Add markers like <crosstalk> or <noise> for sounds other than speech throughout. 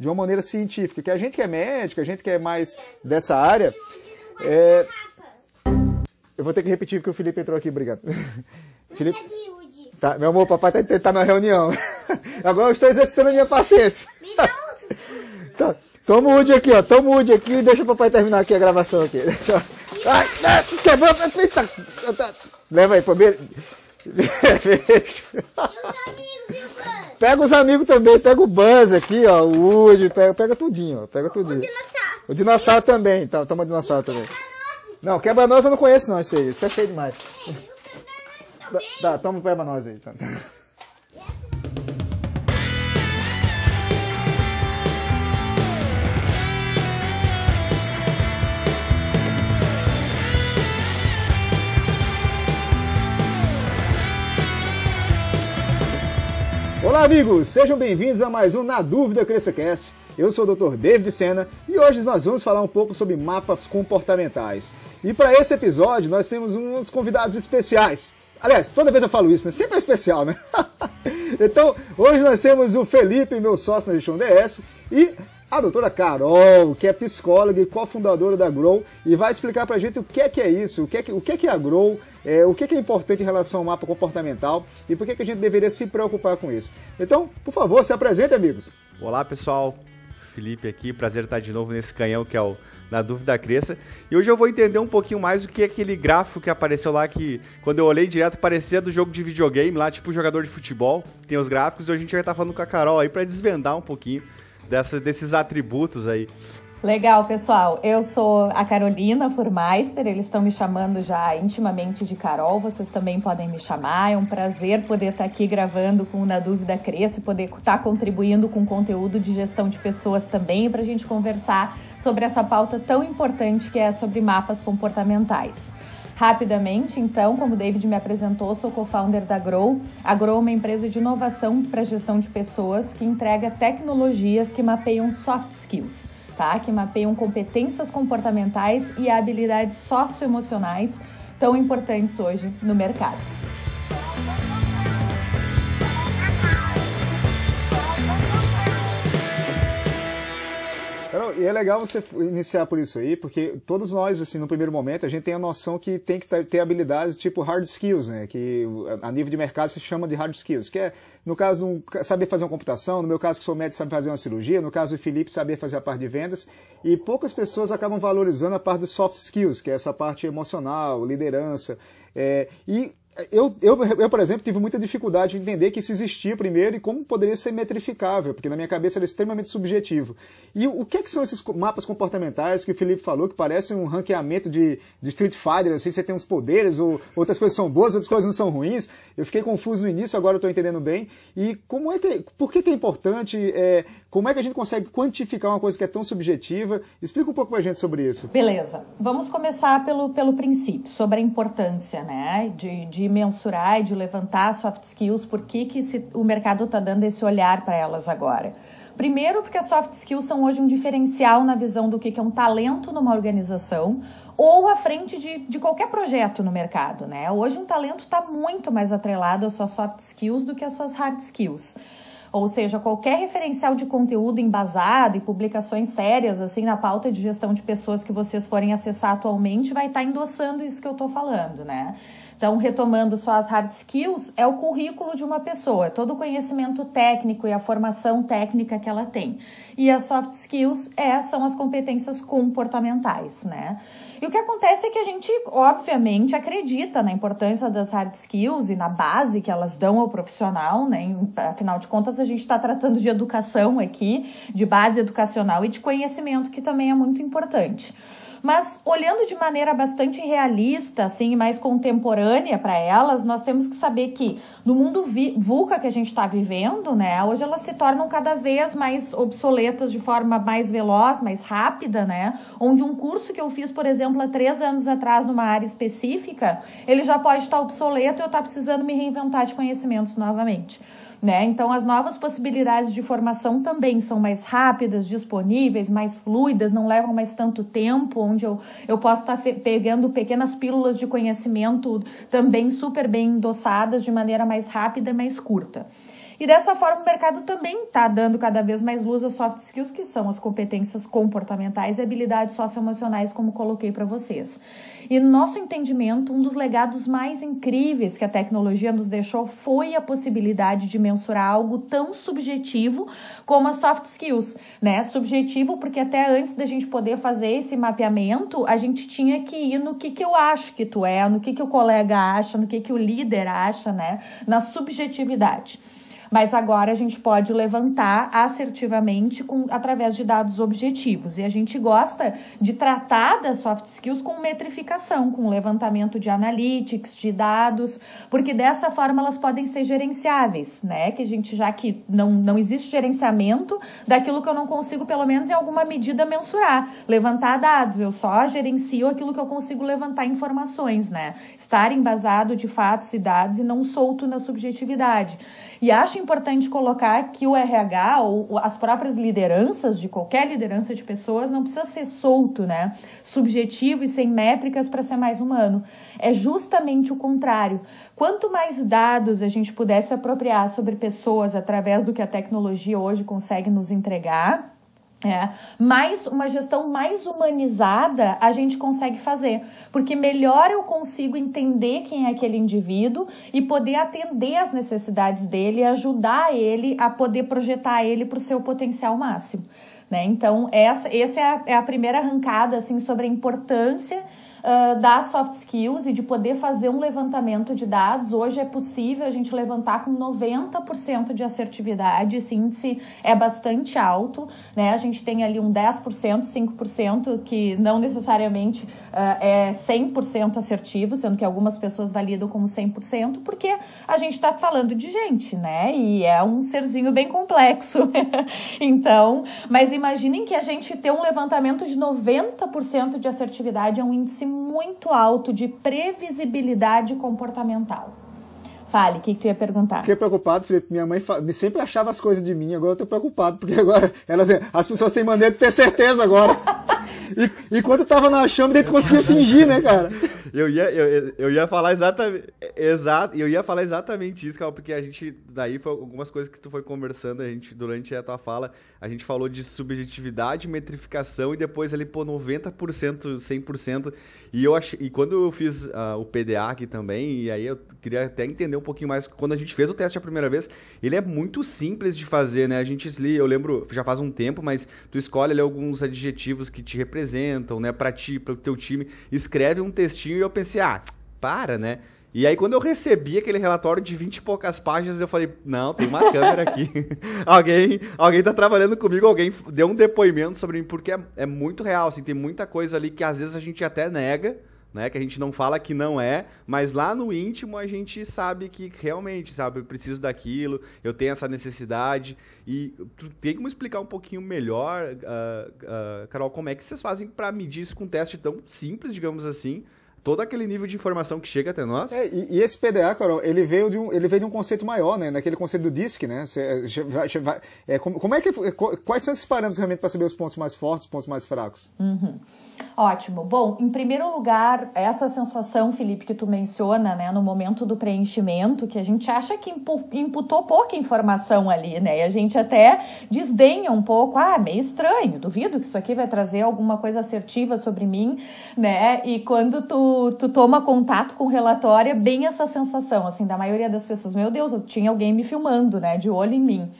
de uma maneira científica. Que a gente que é médico, a gente que é mais dessa área, é... eu vou ter que repetir porque o Felipe entrou aqui, obrigado. <laughs> Felipe... Tá, meu amor, papai tá, tá na reunião. <laughs> Agora eu estou exercitando a minha paciência. <laughs> tá, toma o Woody aqui, ó. Toma o Woody aqui e deixa o papai terminar aqui a gravação aqui. Ai, quebrou. Eita. Leva aí, pô. Pega os amigos também, pega o Buzz aqui, ó, o Woody, pega, pega tudinho, ó, pega tudinho. O dinossauro. O dinossauro também, tá, toma o dinossauro também. Não, quebra-nós eu não conheço não, isso aí, isso é feio demais. Tá, toma o quebra-nós aí. Tá. Olá, amigos! Sejam bem-vindos a mais um Na Dúvida CresceCast. Eu sou o Dr. David Sena e hoje nós vamos falar um pouco sobre mapas comportamentais. E para esse episódio nós temos uns convidados especiais. Aliás, toda vez eu falo isso, né? Sempre é especial, né? <laughs> então, hoje nós temos o Felipe, meu sócio na gestão DS, e a doutora Carol, que é psicóloga e cofundadora da Grow, e vai explicar pra gente o que é que é isso, o que é que, o que, é, que é a Grow, é, o que é, que é importante em relação ao mapa comportamental e por que, é que a gente deveria se preocupar com isso. Então, por favor, se apresente, amigos. Olá, pessoal. Felipe aqui, prazer estar de novo nesse canhão que é o Na Dúvida Cresça. E hoje eu vou entender um pouquinho mais o que é aquele gráfico que apareceu lá que, quando eu olhei direto, parecia do jogo de videogame lá, tipo jogador de futebol. Tem os gráficos e hoje a gente vai estar falando com a Carol aí para desvendar um pouquinho dessa, desses atributos aí. Legal, pessoal. Eu sou a Carolina Furmeister, eles estão me chamando já intimamente de Carol, vocês também podem me chamar. É um prazer poder estar aqui gravando com o Na Dúvida Cresce, poder estar contribuindo com conteúdo de gestão de pessoas também, para a gente conversar sobre essa pauta tão importante que é sobre mapas comportamentais. Rapidamente, então, como o David me apresentou, sou co-founder da Grow. A Grow é uma empresa de inovação para gestão de pessoas que entrega tecnologias que mapeiam soft skills tá? que mapeiam competências comportamentais e habilidades socioemocionais tão importantes hoje no mercado. E é legal você iniciar por isso aí, porque todos nós, assim, no primeiro momento, a gente tem a noção que tem que ter habilidades tipo hard skills, né? Que a nível de mercado se chama de hard skills, que é, no caso, um, saber fazer uma computação, no meu caso, que sou médico, saber fazer uma cirurgia, no caso do Felipe, saber fazer a parte de vendas, e poucas pessoas acabam valorizando a parte de soft skills, que é essa parte emocional, liderança, é, e eu, eu, eu, por exemplo, tive muita dificuldade de entender que isso existia primeiro e como poderia ser metrificável, porque na minha cabeça era extremamente subjetivo. E o que, é que são esses mapas comportamentais que o Felipe falou, que parecem um ranqueamento de, de Street Fighter, assim, você tem uns poderes, ou outras coisas são boas, outras coisas não são ruins. Eu fiquei confuso no início, agora eu estou entendendo bem. E como é que, por que, que é importante, é, como é que a gente consegue quantificar uma coisa que é tão subjetiva? Explica um pouco pra gente sobre isso. Beleza. Vamos começar pelo, pelo princípio, sobre a importância, né, de, de mensurar e de levantar soft skills, por que, que o mercado está dando esse olhar para elas agora? Primeiro, porque as soft skills são hoje um diferencial na visão do que, que é um talento numa organização ou à frente de, de qualquer projeto no mercado, né? Hoje um talento está muito mais atrelado às suas soft skills do que às suas hard skills. Ou seja, qualquer referencial de conteúdo embasado e publicações sérias assim na pauta de gestão de pessoas que vocês forem acessar atualmente vai estar tá endossando isso que eu estou falando, né? Então, retomando só as hard skills, é o currículo de uma pessoa, é todo o conhecimento técnico e a formação técnica que ela tem. E as soft skills é, são as competências comportamentais, né? E o que acontece é que a gente, obviamente, acredita na importância das hard skills e na base que elas dão ao profissional, né? Afinal de contas, a gente está tratando de educação aqui, de base educacional e de conhecimento, que também é muito importante. Mas olhando de maneira bastante realista, assim, mais contemporânea para elas, nós temos que saber que no mundo VUCA que a gente está vivendo, né, hoje elas se tornam cada vez mais obsoletas de forma mais veloz, mais rápida, né? Onde um curso que eu fiz, por exemplo, há três anos atrás numa área específica, ele já pode estar obsoleto e eu estar tá precisando me reinventar de conhecimentos novamente. Né? Então, as novas possibilidades de formação também são mais rápidas, disponíveis, mais fluidas, não levam mais tanto tempo, onde eu, eu posso estar pegando pequenas pílulas de conhecimento também super bem endossadas de maneira mais rápida e mais curta. E dessa forma o mercado também está dando cada vez mais luz às soft skills, que são as competências comportamentais e habilidades socioemocionais, como coloquei para vocês. E no nosso entendimento, um dos legados mais incríveis que a tecnologia nos deixou foi a possibilidade de mensurar algo tão subjetivo como as soft skills, né? Subjetivo porque até antes da gente poder fazer esse mapeamento, a gente tinha que ir no que, que eu acho que tu é, no que, que o colega acha, no que, que o líder acha, né? Na subjetividade. Mas agora a gente pode levantar assertivamente com, através de dados objetivos. E a gente gosta de tratar das soft skills com metrificação, com levantamento de analytics, de dados, porque dessa forma elas podem ser gerenciáveis, né? Que a gente, já que não, não existe gerenciamento daquilo que eu não consigo, pelo menos em alguma medida, mensurar. Levantar dados, eu só gerencio aquilo que eu consigo levantar informações, né? Estar embasado de fatos e dados e não solto na subjetividade. E acho importante colocar que o RH ou as próprias lideranças de qualquer liderança de pessoas não precisa ser solto, né? Subjetivo e sem métricas para ser mais humano. É justamente o contrário. Quanto mais dados a gente pudesse apropriar sobre pessoas através do que a tecnologia hoje consegue nos entregar, é, mais uma gestão mais humanizada a gente consegue fazer, porque melhor eu consigo entender quem é aquele indivíduo e poder atender as necessidades dele, ajudar ele a poder projetar ele para o seu potencial máximo. Né? Então, essa, essa é, a, é a primeira arrancada assim, sobre a importância uh, das soft skills e de poder fazer um levantamento de dados. Hoje é possível a gente levantar com 90% de assertividade, esse índice é bastante alto, né? A gente tem ali um 10%, 5% que não necessariamente uh, é 100% assertivo, sendo que algumas pessoas validam como 100%, porque a gente está falando de gente, né? E é um serzinho bem complexo. <laughs> então, mas imaginem que a gente ter um levantamento de 90% de assertividade é um índice muito alto de previsibilidade comportamental. Fale, o que, que tu ia perguntar? Fiquei preocupado, Felipe. Minha mãe sempre achava as coisas de mim, agora eu tô preocupado, porque agora ela, as pessoas têm maneira de ter certeza agora. <laughs> e, enquanto eu tava na chama, dentro conseguia fingir, né, cara? Eu ia, eu, eu ia falar exatamente. Exato, eu ia falar exatamente isso, cara, porque a gente. Daí foi algumas coisas que tu foi conversando, a gente, durante a tua fala, a gente falou de subjetividade, metrificação e depois ali, pô, 90%, 100%. E eu achei. E quando eu fiz uh, o PDA aqui também, e aí eu queria até entender um pouquinho mais. Quando a gente fez o teste a primeira vez, ele é muito simples de fazer, né? A gente, eu lembro, já faz um tempo, mas tu escolhe ali alguns adjetivos que te representam, né, para ti, para o teu time, escreve um textinho e eu pensei, ah, para, né? E aí, quando eu recebi aquele relatório de 20 e poucas páginas, eu falei, não, tem uma câmera aqui. <laughs> alguém, alguém tá trabalhando comigo, alguém deu um depoimento sobre mim, porque é, é, muito real, assim, tem muita coisa ali que às vezes a gente até nega, né? Que a gente não fala que não é, mas lá no íntimo a gente sabe que realmente, sabe, eu preciso daquilo, eu tenho essa necessidade. E tu tem como explicar um pouquinho melhor, uh, uh, Carol, como é que vocês fazem para medir isso com um teste tão simples, digamos assim, todo aquele nível de informação que chega até nós. É, e, e, esse PDA, Carol, ele veio, de um, ele veio de um conceito maior, né? Naquele conceito do DISC, né? Cê, vai, é, como, como, é que, quais são esses parâmetros realmente para saber os pontos mais fortes, os pontos mais fracos? Uhum. Ótimo. Bom, em primeiro lugar, essa sensação, Felipe, que tu menciona, né, no momento do preenchimento, que a gente acha que imputou pouca informação ali, né? E a gente até desdenha um pouco, ah, meio estranho, duvido que isso aqui vai trazer alguma coisa assertiva sobre mim, né? E quando tu, tu toma contato com o relatório, é bem essa sensação, assim, da maioria das pessoas, meu Deus, eu tinha alguém me filmando, né, de olho em mim.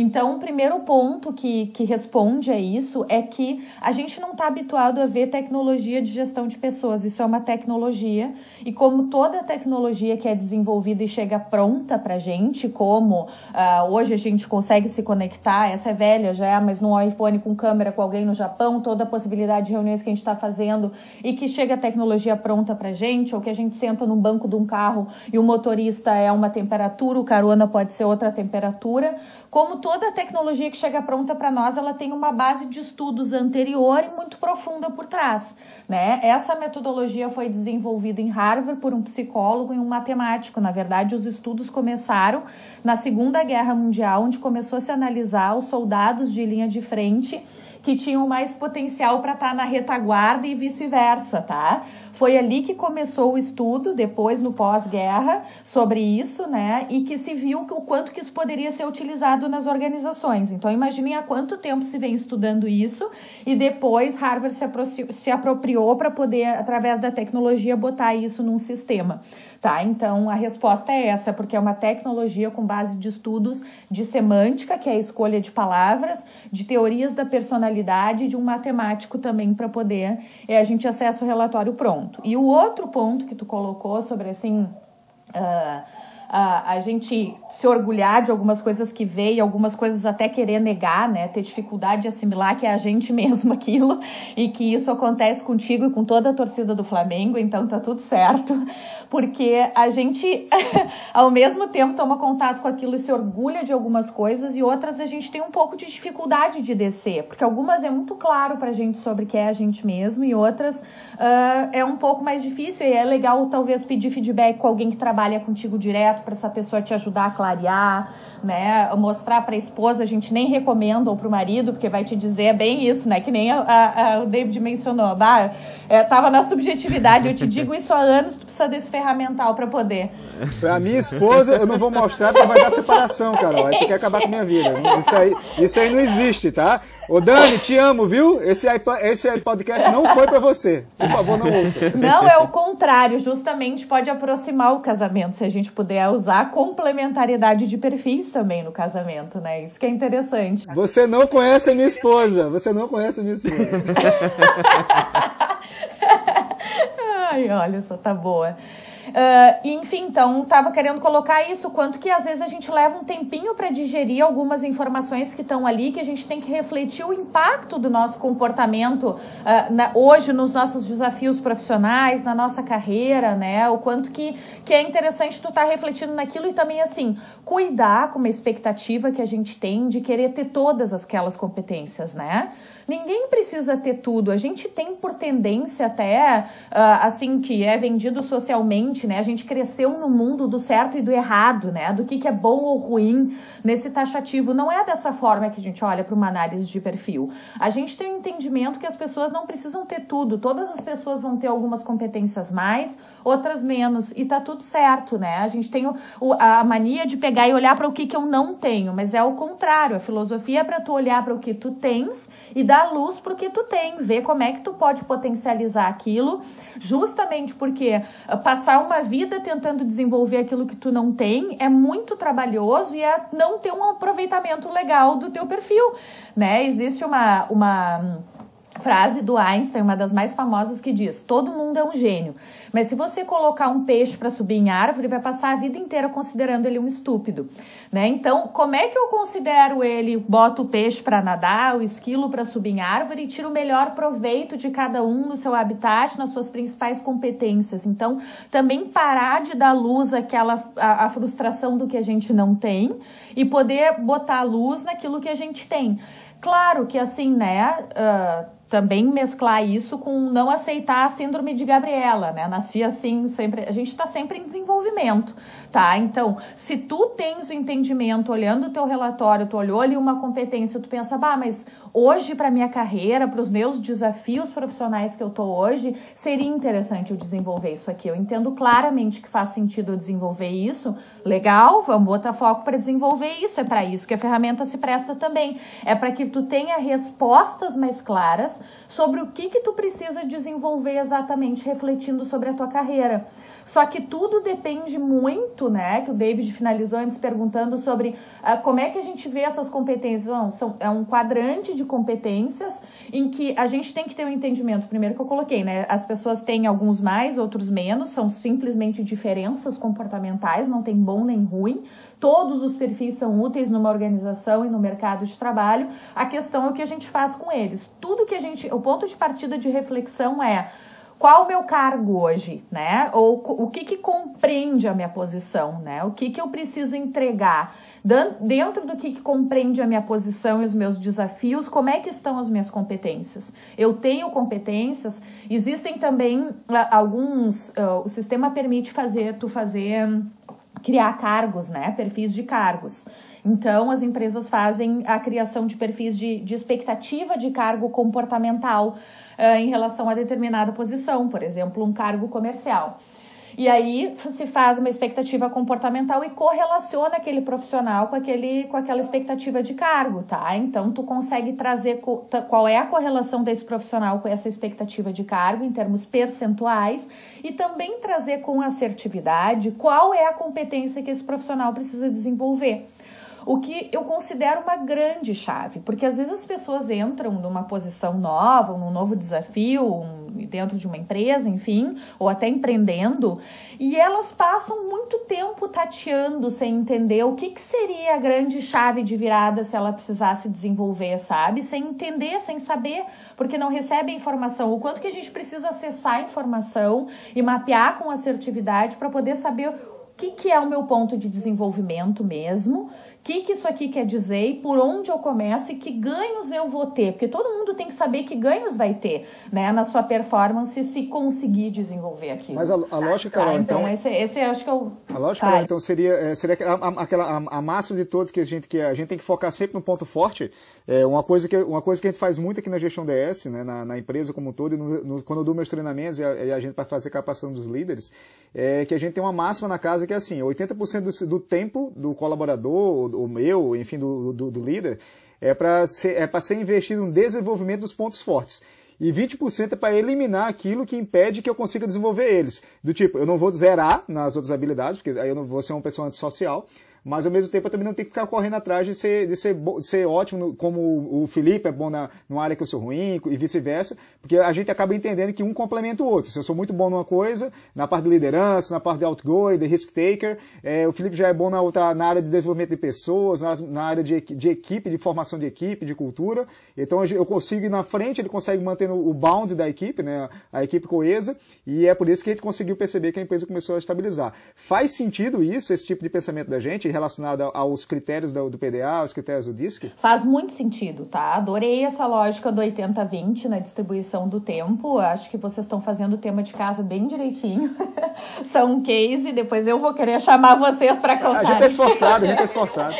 Então, o primeiro ponto que, que responde a isso é que a gente não está habituado a ver tecnologia de gestão de pessoas. Isso é uma tecnologia, e como toda tecnologia que é desenvolvida e chega pronta para a gente, como uh, hoje a gente consegue se conectar, essa é velha já, mas no iPhone com câmera com alguém no Japão, toda a possibilidade de reuniões que a gente está fazendo e que chega a tecnologia pronta para a gente, ou que a gente senta no banco de um carro e o motorista é uma temperatura, o carona pode ser outra temperatura. Como toda tecnologia que chega pronta para nós, ela tem uma base de estudos anterior e muito profunda por trás. Né? Essa metodologia foi desenvolvida em Harvard por um psicólogo e um matemático. Na verdade, os estudos começaram na Segunda Guerra Mundial, onde começou a se analisar os soldados de linha de frente que tinham mais potencial para estar tá na retaguarda e vice-versa, tá? Foi ali que começou o estudo, depois no pós-guerra, sobre isso, né? E que se viu o quanto que isso poderia ser utilizado nas organizações. Então, imaginem há quanto tempo se vem estudando isso e depois Harvard se, se apropriou para poder, através da tecnologia, botar isso num sistema. Tá? Então a resposta é essa, porque é uma tecnologia com base de estudos de semântica, que é a escolha de palavras, de teorias da personalidade, de um matemático também para poder é, a gente acessa o relatório pronto. E o outro ponto que tu colocou sobre assim. Uh, a, a gente se orgulhar de algumas coisas que vê e algumas coisas até querer negar, né? Ter dificuldade de assimilar que é a gente <laughs> mesmo aquilo e que isso acontece contigo e com toda a torcida do Flamengo, então tá tudo certo. Porque a gente, <laughs> ao mesmo tempo, toma contato com aquilo e se orgulha de algumas coisas e outras a gente tem um pouco de dificuldade de descer, porque algumas é muito claro pra gente sobre que é a gente mesmo e outras uh, é um pouco mais difícil e é legal talvez pedir feedback com alguém que trabalha contigo direto para essa pessoa te ajudar a clarear, né? Mostrar para a esposa, a gente nem recomenda, ou para o marido, porque vai te dizer bem isso, né? Que nem a, a, a, o David mencionou. Bah, é, tava na subjetividade, eu te digo isso há anos, tu precisa desse ferramental para poder. Para minha esposa, eu não vou mostrar porque vai dar separação, Carol. Aí tu quer acabar com a minha vida. Isso aí, isso aí não existe, tá? Ô Dani, te amo, viu? Esse, esse podcast não foi para você. Por favor, não ouça. Não, é o contrário. Justamente pode aproximar o casamento se a gente puder usar complementariedade de perfis também no casamento, né? Isso que é interessante. Você não conhece a minha esposa. Você não conhece a minha esposa. <laughs> <laughs> Olha só, tá boa. Uh, enfim, então, estava querendo colocar isso, quanto que às vezes a gente leva um tempinho para digerir algumas informações que estão ali, que a gente tem que refletir o impacto do nosso comportamento uh, na, hoje nos nossos desafios profissionais, na nossa carreira, né? O quanto que, que é interessante tu estar tá refletindo naquilo e também, assim, cuidar com uma expectativa que a gente tem de querer ter todas aquelas competências, né? Ninguém precisa ter tudo. A gente tem por tendência até, uh, assim, que é vendido socialmente, né? A gente cresceu no mundo do certo e do errado, né? Do que, que é bom ou ruim nesse taxativo. Não é dessa forma que a gente olha para uma análise de perfil. A gente tem um entendimento que as pessoas não precisam ter tudo. Todas as pessoas vão ter algumas competências mais, outras menos. E tá tudo certo, né? A gente tem o, o, a mania de pegar e olhar para o que, que eu não tenho, mas é o contrário. A filosofia é para tu olhar para o que tu tens e dar luz para o que tu tem, ver como é que tu pode potencializar aquilo, justamente porque ah, passar uma vida tentando desenvolver aquilo que tu não tem é muito trabalhoso e é não ter um aproveitamento legal do teu perfil, né? Existe uma uma frase do Einstein, uma das mais famosas, que diz: todo mundo é um gênio. Mas se você colocar um peixe para subir em árvore, vai passar a vida inteira considerando ele um estúpido. Né? Então, como é que eu considero ele? Boto o peixe para nadar, o esquilo para subir em árvore e tiro o melhor proveito de cada um no seu habitat, nas suas principais competências. Então, também parar de dar luz àquela a, a frustração do que a gente não tem e poder botar luz naquilo que a gente tem. Claro que assim, né? Uh, também mesclar isso com não aceitar a síndrome de Gabriela, né? Nasci assim, sempre, a gente está sempre em desenvolvimento, tá? Então, se tu tens o entendimento, olhando o teu relatório, tu olhou ali uma competência, tu pensa, bah, mas hoje para minha carreira, para os meus desafios profissionais que eu tô hoje, seria interessante eu desenvolver isso aqui. Eu entendo claramente que faz sentido eu desenvolver isso. Legal, vamos botar foco para desenvolver isso. É para isso que a ferramenta se presta também. É para que tu tenha respostas mais claras sobre o que que tu precisa desenvolver exatamente refletindo sobre a tua carreira. Só que tudo depende muito, né? Que o David finalizou antes perguntando sobre uh, como é que a gente vê essas competências. Não, são, é um quadrante de competências em que a gente tem que ter um entendimento. Primeiro que eu coloquei, né? As pessoas têm alguns mais, outros menos, são simplesmente diferenças comportamentais, não tem bom nem ruim. Todos os perfis são úteis numa organização e no mercado de trabalho. A questão é o que a gente faz com eles. Tudo que a gente. O ponto de partida de reflexão é qual o meu cargo hoje, né? Ou o que, que compreende a minha posição, né? O que, que eu preciso entregar dentro do que, que compreende a minha posição e os meus desafios, como é que estão as minhas competências? Eu tenho competências, existem também uh, alguns, uh, o sistema permite fazer, tu fazer, criar cargos, né? Perfis de cargos. Então, as empresas fazem a criação de perfis de, de expectativa de cargo comportamental uh, em relação a determinada posição, por exemplo, um cargo comercial. E aí se faz uma expectativa comportamental e correlaciona aquele profissional com, aquele, com aquela expectativa de cargo, tá? Então tu consegue trazer qual é a correlação desse profissional com essa expectativa de cargo em termos percentuais e também trazer com assertividade qual é a competência que esse profissional precisa desenvolver o que eu considero uma grande chave, porque às vezes as pessoas entram numa posição nova, num novo desafio, um, dentro de uma empresa, enfim, ou até empreendendo, e elas passam muito tempo tateando sem entender o que, que seria a grande chave de virada se ela precisasse desenvolver, sabe? Sem entender, sem saber, porque não recebe informação. O quanto que a gente precisa acessar a informação e mapear com assertividade para poder saber o que, que é o meu ponto de desenvolvimento mesmo que, que isso aqui quer dizer e por onde eu começo e que ganhos eu vou ter, porque todo mundo tem que saber que ganhos vai ter, né, na sua performance se conseguir desenvolver aquilo. Mas a, a lógica, Carol, tá, então, então esse, esse eu acho que eu a lógica, Carol, então seria é, seria a, aquela a, a máxima de todos que a gente que a gente tem que focar sempre no ponto forte. É uma coisa que uma coisa que a gente faz muito aqui na gestão DS, né, na, na empresa como um todo, e no, no, quando eu dou meus treinamentos e a, e a gente vai fazer capacitação dos líderes, é que a gente tem uma máxima na casa que é assim, 80% do, do tempo do colaborador o meu, enfim, do, do, do líder, é para ser, é ser investido no desenvolvimento dos pontos fortes. E 20% é para eliminar aquilo que impede que eu consiga desenvolver eles. Do tipo, eu não vou zerar nas outras habilidades, porque aí eu não vou ser uma pessoa antissocial, mas ao mesmo tempo eu também não tenho que ficar correndo atrás de ser, de ser, ser ótimo, como o Felipe é bom na, numa área que eu sou ruim, e vice-versa, porque a gente acaba entendendo que um complementa o outro. Se eu sou muito bom numa coisa, na parte de liderança, na parte de outgoing, de risk taker, é, o Felipe já é bom na, outra, na área de desenvolvimento de pessoas, na, na área de, de equipe, de formação de equipe, de cultura. Então eu consigo ir na frente, ele consegue manter o bound da equipe, né, a equipe coesa, e é por isso que a gente conseguiu perceber que a empresa começou a estabilizar. Faz sentido isso, esse tipo de pensamento da gente, relacionada aos critérios do, do PDA, aos critérios do DISC? Faz muito sentido, tá? Adorei essa lógica do 80-20 na distribuição do tempo. Acho que vocês estão fazendo o tema de casa bem direitinho. <laughs> São um case, depois eu vou querer chamar vocês para contar. A gente é esforçado, a gente é <laughs> esforçado.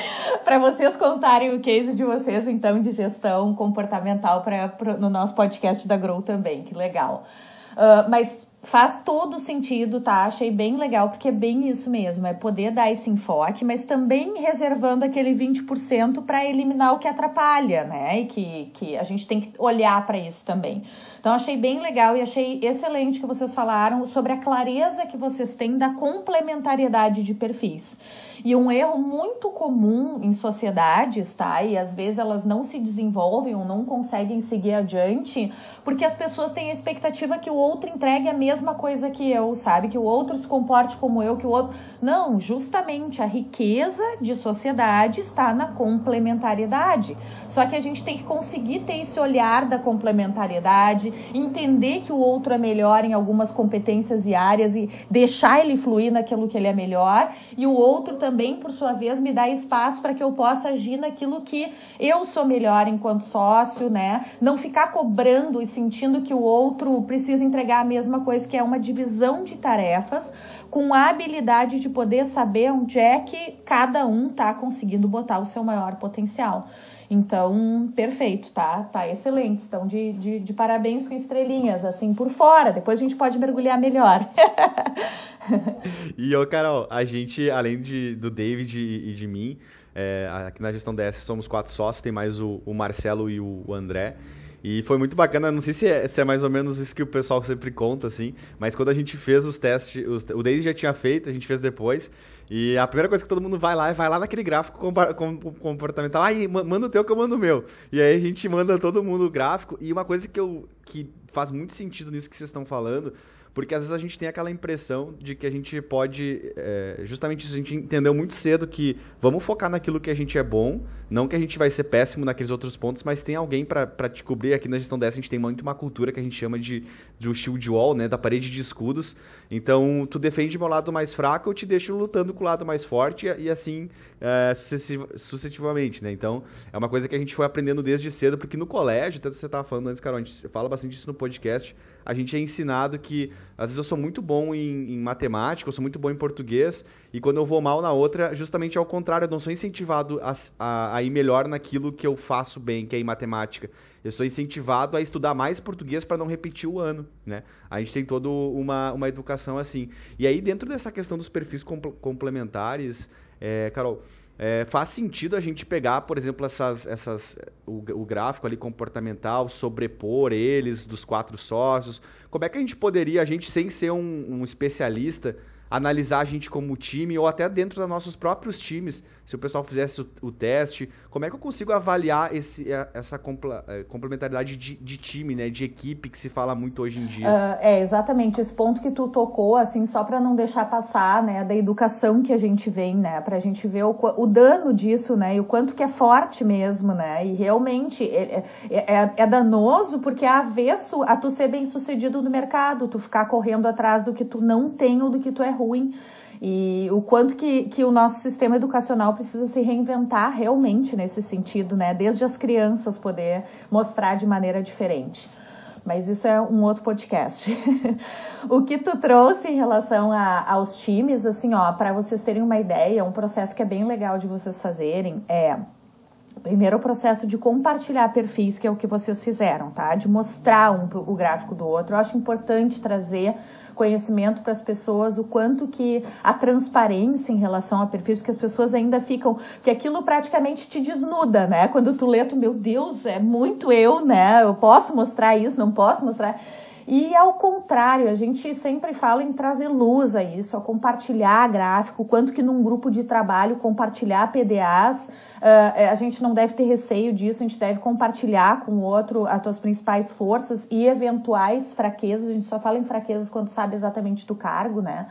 para vocês contarem o case de vocês, então, de gestão comportamental pra, pra, no nosso podcast da Grow também. Que legal. Uh, mas faz todo sentido, tá? Achei bem legal, porque é bem isso mesmo, é poder dar esse enfoque, mas também reservando aquele 20% para eliminar o que atrapalha, né? E que, que a gente tem que olhar para isso também. Então, achei bem legal e achei excelente que vocês falaram sobre a clareza que vocês têm da complementariedade de perfis. E um erro muito comum em sociedades, tá? E às vezes elas não se desenvolvem ou não conseguem seguir adiante, porque as pessoas têm a expectativa que o outro entregue a mesma coisa que eu, sabe? Que o outro se comporte como eu, que o outro. Não, justamente a riqueza de sociedade está na complementariedade. Só que a gente tem que conseguir ter esse olhar da complementariedade, entender que o outro é melhor em algumas competências e áreas e deixar ele fluir naquilo que ele é melhor, e o outro também também, por sua vez, me dá espaço para que eu possa agir naquilo que eu sou melhor enquanto sócio, né? Não ficar cobrando e sentindo que o outro precisa entregar a mesma coisa, que é uma divisão de tarefas com a habilidade de poder saber onde é que cada um está conseguindo botar o seu maior potencial. Então, perfeito, tá? Tá excelente. Então, de, de, de parabéns com estrelinhas, assim, por fora. Depois a gente pode mergulhar melhor. <laughs> e, ô, Carol, a gente, além de, do David e, e de mim, é, aqui na gestão DS somos quatro sócios, tem mais o, o Marcelo e o André. E foi muito bacana, não sei se é, se é, mais ou menos isso que o pessoal sempre conta, assim, mas quando a gente fez os testes, os, o David já tinha feito, a gente fez depois, e a primeira coisa que todo mundo vai lá é vai lá naquele gráfico comportamental, aí manda o teu que eu mando o meu. E aí a gente manda todo mundo o gráfico, e uma coisa que, eu, que faz muito sentido nisso que vocês estão falando porque às vezes a gente tem aquela impressão de que a gente pode. É, justamente isso, a gente entendeu muito cedo que vamos focar naquilo que a gente é bom, não que a gente vai ser péssimo naqueles outros pontos, mas tem alguém para te cobrir. Aqui na gestão dessa a gente tem muito uma cultura que a gente chama de do shield wall, né? Da parede de escudos. Então, tu defende meu lado mais fraco, eu te deixo lutando com o lado mais forte e assim é, sucessivamente, né? Então, é uma coisa que a gente foi aprendendo desde cedo, porque no colégio, até você estava falando antes, Carol, a gente fala bastante isso no podcast, a gente é ensinado que às vezes eu sou muito bom em, em, matemática, eu sou muito bom em português, e quando eu vou mal na outra, justamente ao contrário, eu não sou incentivado a, a, a ir melhor naquilo que eu faço bem, que é em matemática. Eu sou incentivado a estudar mais português para não repetir o ano, né? A gente tem toda uma, uma educação assim. E aí, dentro dessa questão dos perfis complementares, é, Carol, é, faz sentido a gente pegar, por exemplo, essas, essas, o, o, gráfico ali comportamental, sobrepor eles dos quatro sócios. Como é que a gente poderia, a gente sem ser um, um especialista, analisar a gente como time ou até dentro dos nossos próprios times, se o pessoal fizesse o, o teste, como é que eu consigo avaliar esse, essa é, complementaridade de, de, time, né, de equipe que se fala muito hoje em dia? Uh, é exatamente. Esse ponto que tu tocou, assim, só para não deixar passar, né, da educação que a gente vem, né, para a gente ver o, o, dano disso, né, e o quanto que é forte mesmo, né, e realmente é, é, é, é danoso porque é avesso a tu ser bem sucedido no mercado, tu ficar correndo atrás do que tu não tem ou do que tu é ruim. E o quanto que, que o nosso sistema educacional precisa se reinventar realmente nesse sentido, né? Desde as crianças poder mostrar de maneira diferente. Mas isso é um outro podcast. <laughs> o que tu trouxe em relação a, aos times, assim, ó, para vocês terem uma ideia, um processo que é bem legal de vocês fazerem é Primeiro, o processo de compartilhar perfis, que é o que vocês fizeram, tá? De mostrar um, o gráfico do outro. Eu acho importante trazer conhecimento para as pessoas, o quanto que a transparência em relação a perfis, porque as pessoas ainda ficam, que aquilo praticamente te desnuda, né? Quando tu lê, tu, meu Deus, é muito eu, né? Eu posso mostrar isso, não posso mostrar. E ao contrário, a gente sempre fala em trazer luz a isso, a compartilhar gráfico, quanto que num grupo de trabalho compartilhar PDAs, uh, eh, a gente não deve ter receio disso, a gente deve compartilhar com o outro as tuas principais forças e eventuais fraquezas, a gente só fala em fraquezas quando sabe exatamente do cargo, né?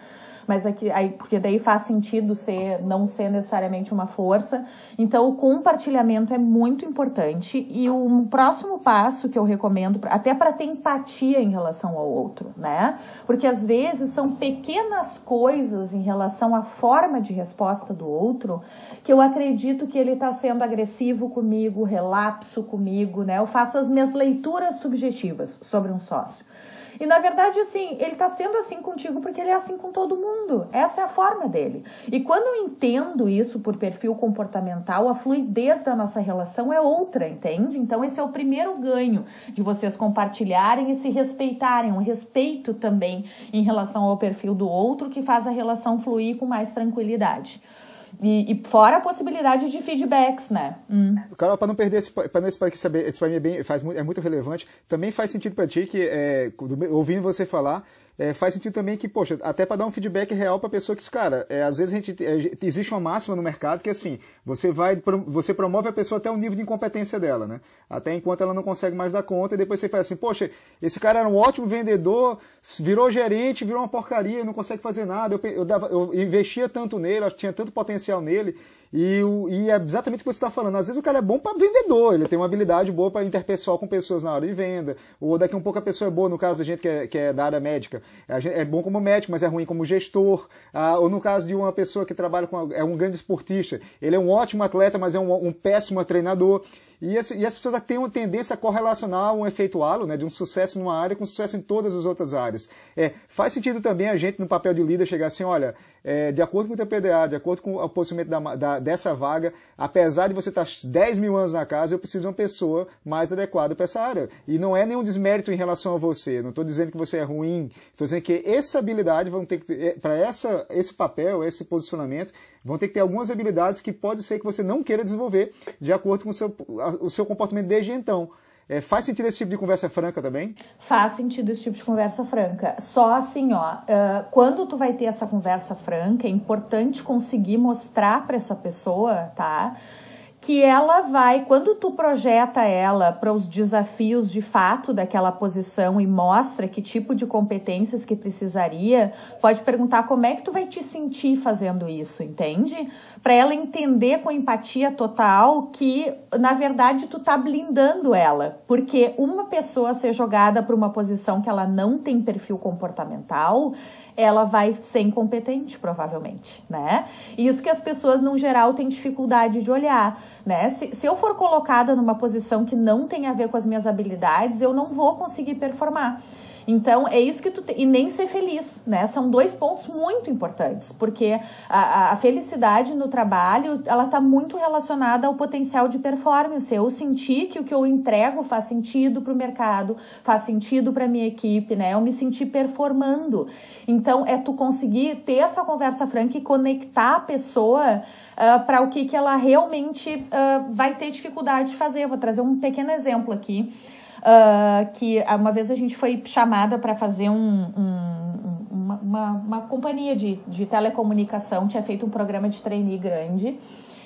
Mas aqui, aí, porque daí faz sentido ser, não ser necessariamente uma força. Então, o compartilhamento é muito importante e o próximo passo que eu recomendo, até para ter empatia em relação ao outro, né? Porque às vezes são pequenas coisas em relação à forma de resposta do outro que eu acredito que ele está sendo agressivo comigo, relapso comigo, né? Eu faço as minhas leituras subjetivas sobre um sócio. E na verdade, assim, ele está sendo assim contigo porque ele é assim com todo mundo. Essa é a forma dele. E quando eu entendo isso por perfil comportamental, a fluidez da nossa relação é outra, entende? Então, esse é o primeiro ganho de vocês compartilharem e se respeitarem. Um respeito também em relação ao perfil do outro que faz a relação fluir com mais tranquilidade. E, e, fora a possibilidade de feedbacks, né? Hum. Cara, para não perder esse, para não esse, saber, esse para mim é, bem, faz, é muito relevante. Também faz sentido para ti que, é, ouvindo você falar, é, faz sentido também que, poxa, até para dar um feedback real para a pessoa que, cara, é, às vezes a gente, é, existe uma máxima no mercado que, assim, você vai, você promove a pessoa até o nível de incompetência dela, né? Até enquanto ela não consegue mais dar conta e depois você faz assim, poxa, esse cara era um ótimo vendedor, virou gerente, virou uma porcaria, não consegue fazer nada, eu, eu, dava, eu investia tanto nele, eu tinha tanto potencial nele, e, e, é exatamente o que você está falando. Às vezes o cara é bom para vendedor, ele tem uma habilidade boa para interpessoal com pessoas na hora de venda. Ou daqui a um pouco a pessoa é boa, no caso da gente que é, que é da área médica, é bom como médico, mas é ruim como gestor. Ah, ou no caso de uma pessoa que trabalha com. é um grande esportista, ele é um ótimo atleta, mas é um, um péssimo treinador. E as, e as pessoas têm uma tendência a correlacionar um efeito halo, né, de um sucesso numa área com sucesso em todas as outras áreas. É, faz sentido também a gente, no papel de líder, chegar assim, olha, é, de acordo com o teu PDA, de acordo com o posicionamento da, da, dessa vaga, apesar de você estar 10 mil anos na casa, eu preciso de uma pessoa mais adequada para essa área. E não é nenhum desmérito em relação a você, não estou dizendo que você é ruim, estou dizendo que essa habilidade vão ter que é, para esse papel, esse posicionamento, vão ter que ter algumas habilidades que pode ser que você não queira desenvolver de acordo com o seu, o seu comportamento desde então. É, faz sentido esse tipo de conversa franca também? Faz sentido esse tipo de conversa franca. Só assim, ó, uh, quando tu vai ter essa conversa franca, é importante conseguir mostrar para essa pessoa, tá? Que ela vai, quando tu projeta ela para os desafios de fato daquela posição e mostra que tipo de competências que precisaria, pode perguntar como é que tu vai te sentir fazendo isso, entende? Para ela entender com empatia total que, na verdade, tu tá blindando ela, porque uma pessoa ser jogada para uma posição que ela não tem perfil comportamental, ela vai ser incompetente, provavelmente, né? Isso que as pessoas, no geral, têm dificuldade de olhar, né? Se, se eu for colocada numa posição que não tem a ver com as minhas habilidades, eu não vou conseguir performar. Então, é isso que tu. Te... E nem ser feliz, né? São dois pontos muito importantes, porque a, a felicidade no trabalho, ela está muito relacionada ao potencial de performance. Eu sentir que o que eu entrego faz sentido para o mercado, faz sentido para minha equipe, né? Eu me sentir performando. Então, é tu conseguir ter essa conversa franca e conectar a pessoa uh, para o que, que ela realmente uh, vai ter dificuldade de fazer. Eu vou trazer um pequeno exemplo aqui. Uh, que uma vez a gente foi chamada para fazer um, um, uma, uma, uma, companhia de, de telecomunicação, tinha feito um programa de trainee grande,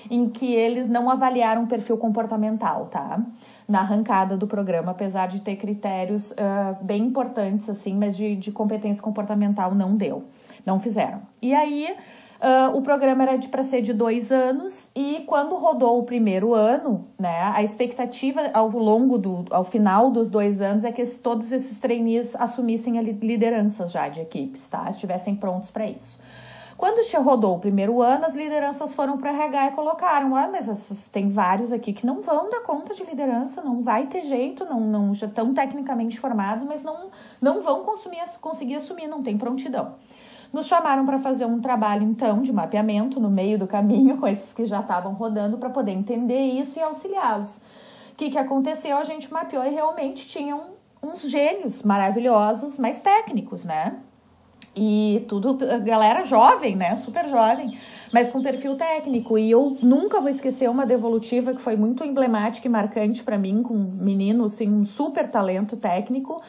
em que eles não avaliaram o perfil comportamental, tá? Na arrancada do programa, apesar de ter critérios uh, bem importantes, assim, mas de, de competência comportamental não deu, não fizeram. E aí Uh, o programa era para ser de dois anos e quando rodou o primeiro ano, né, a expectativa ao longo do, ao final dos dois anos é que todos esses trainees assumissem lideranças já de equipes, tá? Estivessem prontos para isso. Quando rodou o primeiro ano, as lideranças foram para RH e colocaram: ah, mas tem vários aqui que não vão dar conta de liderança, não vai ter jeito, não, não já estão tecnicamente formados, mas não, não vão consumir, conseguir assumir, não tem prontidão. Nos chamaram para fazer um trabalho, então, de mapeamento no meio do caminho <laughs> com esses que já estavam rodando para poder entender isso e auxiliá-los. O que, que aconteceu? A gente mapeou e realmente tinham uns gênios maravilhosos, mas técnicos, né? E tudo, galera jovem, né? Super jovem, mas com perfil técnico. E eu nunca vou esquecer uma devolutiva que foi muito emblemática e marcante para mim, com um menino, assim, um super talento técnico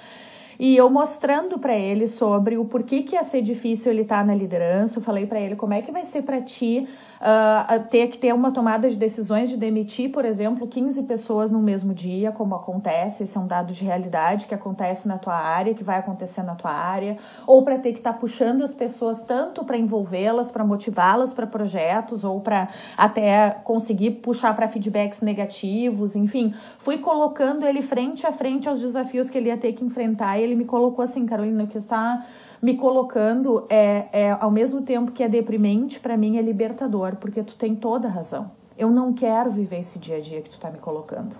e eu mostrando para ele sobre o porquê que ia ser difícil ele estar tá na liderança, eu falei para ele como é que vai ser para ti uh, ter que ter uma tomada de decisões de demitir, por exemplo, 15 pessoas no mesmo dia, como acontece, esse é um dado de realidade que acontece na tua área, que vai acontecer na tua área, ou para ter que estar tá puxando as pessoas tanto para envolvê-las, para motivá-las para projetos, ou para até conseguir puxar para feedbacks negativos, enfim, fui colocando ele frente a frente aos desafios que ele ia ter que enfrentar, e ele me colocou assim, Carolina, que está me colocando é, é ao mesmo tempo que é deprimente, para mim é libertador, porque tu tem toda a razão. Eu não quero viver esse dia a dia que tu está me colocando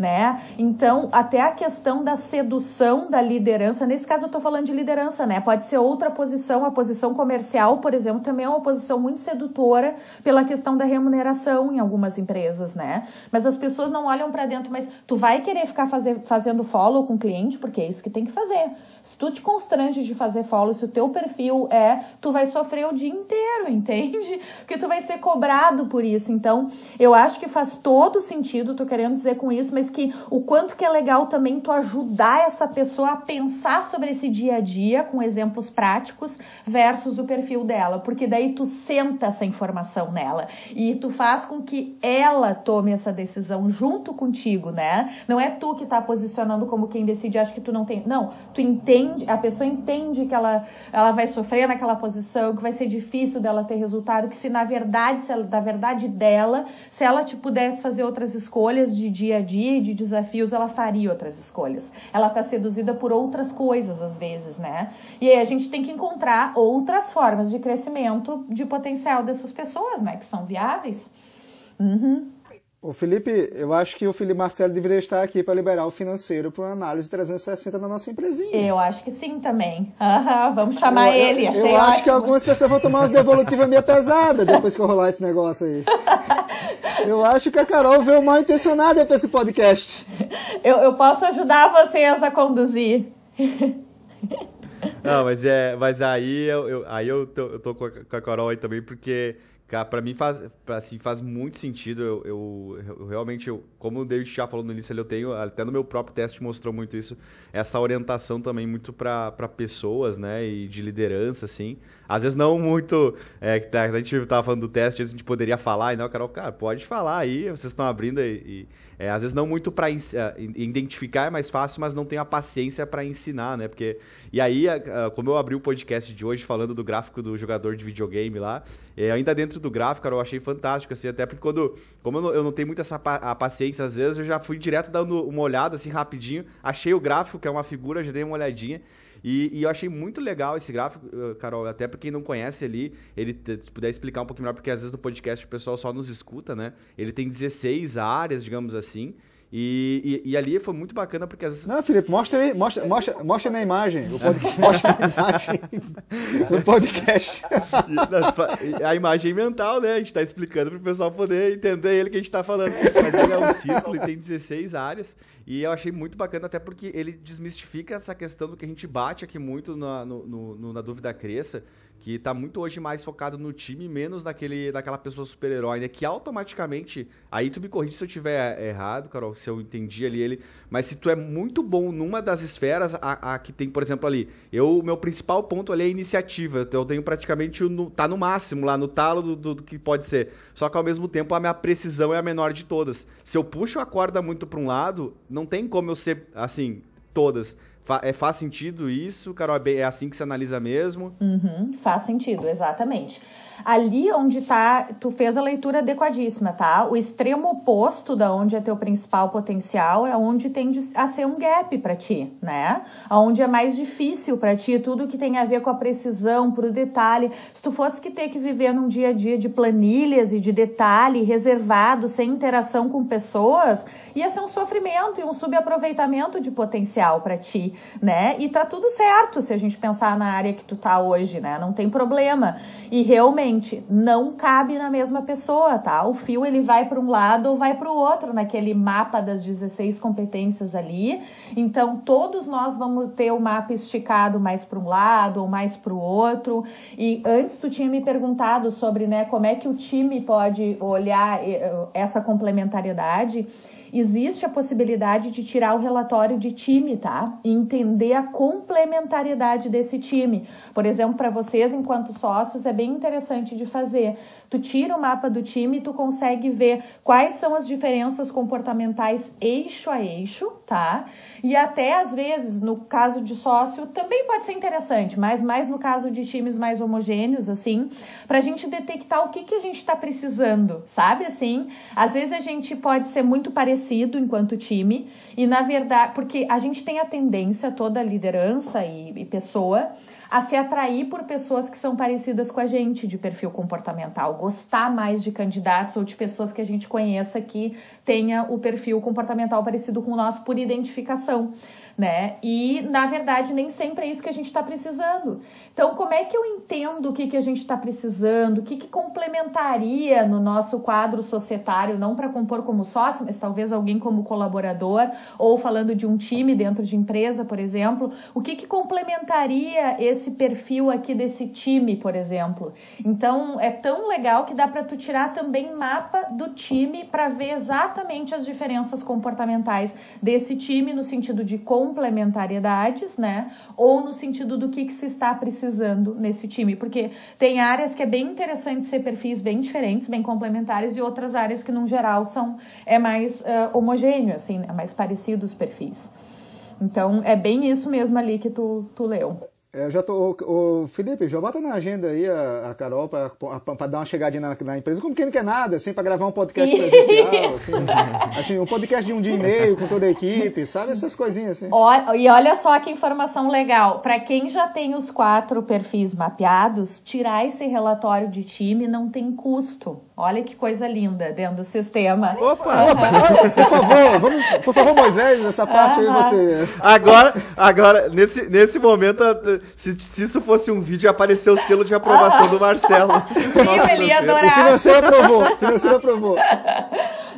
né? Então, até a questão da sedução da liderança, nesse caso eu estou falando de liderança, né? Pode ser outra posição, a posição comercial, por exemplo, também é uma posição muito sedutora pela questão da remuneração em algumas empresas, né? Mas as pessoas não olham para dentro, mas tu vai querer ficar fazer, fazendo follow com o cliente, porque é isso que tem que fazer. Se tu te constrange de fazer follow, se o teu perfil é, tu vai sofrer o dia inteiro, <laughs> entende? Porque tu vai ser cobrado por isso. Então, eu acho que faz todo sentido, tô querendo dizer com isso, mas que o quanto que é legal também tu ajudar essa pessoa a pensar sobre esse dia a dia com exemplos práticos versus o perfil dela, porque daí tu senta essa informação nela e tu faz com que ela tome essa decisão junto contigo, né? Não é tu que tá posicionando como quem decide, acho que tu não tem. Não, tu entende, a pessoa entende que ela, ela vai sofrer naquela posição, que vai ser difícil dela ter resultado, que se na verdade, se ela, da verdade dela, se ela te pudesse fazer outras escolhas de dia a dia, de desafios, ela faria outras escolhas. Ela está seduzida por outras coisas, às vezes, né? E aí a gente tem que encontrar outras formas de crescimento de potencial dessas pessoas, né? Que são viáveis. Uhum. O Felipe, eu acho que o Felipe Marcelo deveria estar aqui para liberar o financeiro para uma análise 360 na nossa empresinha. Eu acho que sim também. <laughs> Uhum, vamos chamar eu, ele. Eu, eu acho que algumas pessoas vão tomar umas devolutivas meio pesadas depois que eu rolar esse negócio aí. <laughs> eu acho que a Carol veio mal intencionada para esse podcast. Eu, eu posso ajudar vocês a conduzir. Não, mas é, mas aí eu, eu aí eu tô, eu tô com a Carol aí também porque Cara, pra mim faz, assim, faz muito sentido. Eu, eu, eu, realmente, eu, como o David já falou no início, eu tenho, até no meu próprio teste mostrou muito isso, essa orientação também muito para pessoas, né, e de liderança, assim. Às vezes não muito, é, a gente tava falando do teste, a gente poderia falar, e não, Carol, cara, pode falar aí, vocês estão abrindo e, e é, às vezes não muito para uh, identificar é mais fácil, mas não tenho a paciência para ensinar, né? Porque e aí, como eu abri o podcast de hoje falando do gráfico do jogador de videogame lá, é, ainda dentro do gráfico, cara, eu achei fantástico assim, até porque quando como eu não, eu não tenho muita essa pa paciência às vezes, eu já fui direto dando uma olhada assim rapidinho, achei o gráfico que é uma figura, já dei uma olhadinha. E, e, eu achei muito legal esse gráfico, eh, Carol, até para quem não conhece ali, ele se puder explicar um pouquinho melhor, porque às vezes no podcast o pessoal só nos escuta, né? Ele tem 16 áreas, digamos assim. E, e, e, ali foi muito bacana porque às vezes... Não, Felipe, mostra aí, mostra, mostra, mostra na imagem. O podcast, <laughs> mostra na imagem no podcast. a imagem mental, né? A gente tá explicando pro pessoal poder entender ele que a gente tá falando. Mas ele é um círculo e tem 16 áreas. E eu achei muito bacana, até porque ele desmistifica essa questão do que a gente bate aqui muito na, no, no, na dúvida cresça, que está muito hoje mais focado no time, menos naquele, naquela pessoa super-herói, né? Que automaticamente. Aí tu me corrige se eu tiver errado, Carol, se eu entendi ali ele. Mas se tu é muito bom numa das esferas, a, a que tem, por exemplo, ali. Eu, meu principal ponto ali é a iniciativa. Eu tenho praticamente. No, tá no máximo lá, no talo do, do, do, que pode ser. Só que ao mesmo tempo a minha precisão é a menor de todas. Se eu puxo a corda muito para um lado, não tem como eu ser assim, todas. Fa é, faz sentido isso, Carol? É, é assim que se analisa mesmo? Uhum, faz sentido, exatamente ali onde tá, tu fez a leitura adequadíssima, tá? O extremo oposto da onde é teu principal potencial é onde tende a ser um gap para ti, né? Onde é mais difícil para ti tudo que tem a ver com a precisão, pro detalhe. Se tu fosse que ter que viver num dia a dia de planilhas e de detalhe reservado, sem interação com pessoas, ia ser um sofrimento e um subaproveitamento de potencial para ti, né? E tá tudo certo se a gente pensar na área que tu tá hoje, né? Não tem problema. E realmente não cabe na mesma pessoa, tá? O fio ele vai para um lado ou vai para o outro naquele mapa das 16 competências ali. Então todos nós vamos ter o mapa esticado mais para um lado ou mais para o outro. E antes tu tinha me perguntado sobre, né, como é que o time pode olhar eh, essa complementariedade existe a possibilidade de tirar o relatório de time, tá? E entender a complementariedade desse time. Por exemplo, para vocês, enquanto sócios, é bem interessante de fazer. Tu tira o mapa do time e tu consegue ver quais são as diferenças comportamentais eixo a eixo, tá? E até às vezes, no caso de sócio, também pode ser interessante, mas mais no caso de times mais homogêneos, assim, para a gente detectar o que, que a gente está precisando, sabe? Assim, às vezes a gente pode ser muito parecido enquanto time, e na verdade, porque a gente tem a tendência, toda liderança e, e pessoa, a se atrair por pessoas que são parecidas com a gente de perfil comportamental, gostar mais de candidatos ou de pessoas que a gente conheça que tenha o perfil comportamental parecido com o nosso por identificação, né? E na verdade nem sempre é isso que a gente está precisando. Então, como é que eu entendo o que, que a gente está precisando, o que, que complementaria no nosso quadro societário, não para compor como sócio, mas talvez alguém como colaborador, ou falando de um time dentro de empresa, por exemplo, o que, que complementaria esse perfil aqui desse time, por exemplo? Então, é tão legal que dá para tu tirar também mapa do time para ver exatamente as diferenças comportamentais desse time no sentido de complementariedades, né? Ou no sentido do que, que se está precisando precisando nesse time, porque tem áreas que é bem interessante ser perfis bem diferentes, bem complementares, e outras áreas que, no geral, são é mais uh, homogêneo, assim, é mais parecidos os perfis. Então, é bem isso mesmo ali que tu, tu leu. É, eu já tô. O, o, Felipe, já bota na agenda aí a, a Carol para dar uma chegadinha na, na, empresa, como quem não quer nada, assim, para gravar um podcast presencial, assim, assim, um podcast de um dia e meio com toda a equipe, sabe? Essas coisinhas assim. e olha só que informação legal. Para quem já tem os quatro perfis mapeados, tirar esse relatório de time não tem custo. Olha que coisa linda dentro do sistema. Opa! Opa por favor, vamos, por favor, Moisés, essa parte aí você. Agora, agora nesse, nesse momento se, se isso fosse um vídeo, apareceu o selo de aprovação do Marcelo. <laughs> Sim, ele ia adorar. O financeiro aprovou. O financeiro aprovou.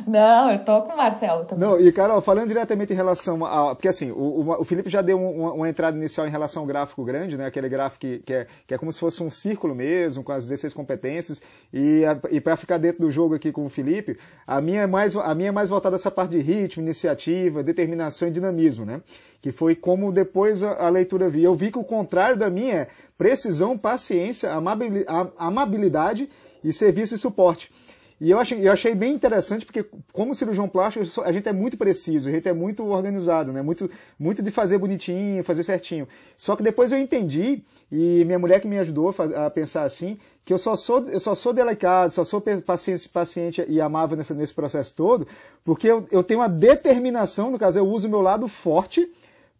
Não, eu tô com o Marcelo também. Não, e Carol, falando diretamente em relação a. Porque assim, o, o Felipe já deu uma, uma, entrada inicial em relação ao gráfico grande, né? Aquele gráfico que, que, é, que é como se fosse um círculo mesmo, com as 16 competências. E, e para ficar dentro do jogo aqui com o Felipe, a minha é mais, a minha é mais voltada a essa parte de ritmo, iniciativa, determinação e dinamismo, né? Que foi como depois a, a leitura vi. Eu vi que o contrário da minha é precisão, paciência, amabilidade e serviço e suporte. E eu achei, eu achei bem interessante, porque como cirurgião plástico, a gente é muito preciso, a gente é muito organizado, né? Muito, muito de fazer bonitinho, fazer certinho. Só que depois eu entendi, e minha mulher que me ajudou a, pensar assim, que eu só sou, eu só sou delicado, só sou paciente, paciente e amável nesse, processo todo, porque eu, eu tenho uma determinação, no caso, eu uso o meu lado forte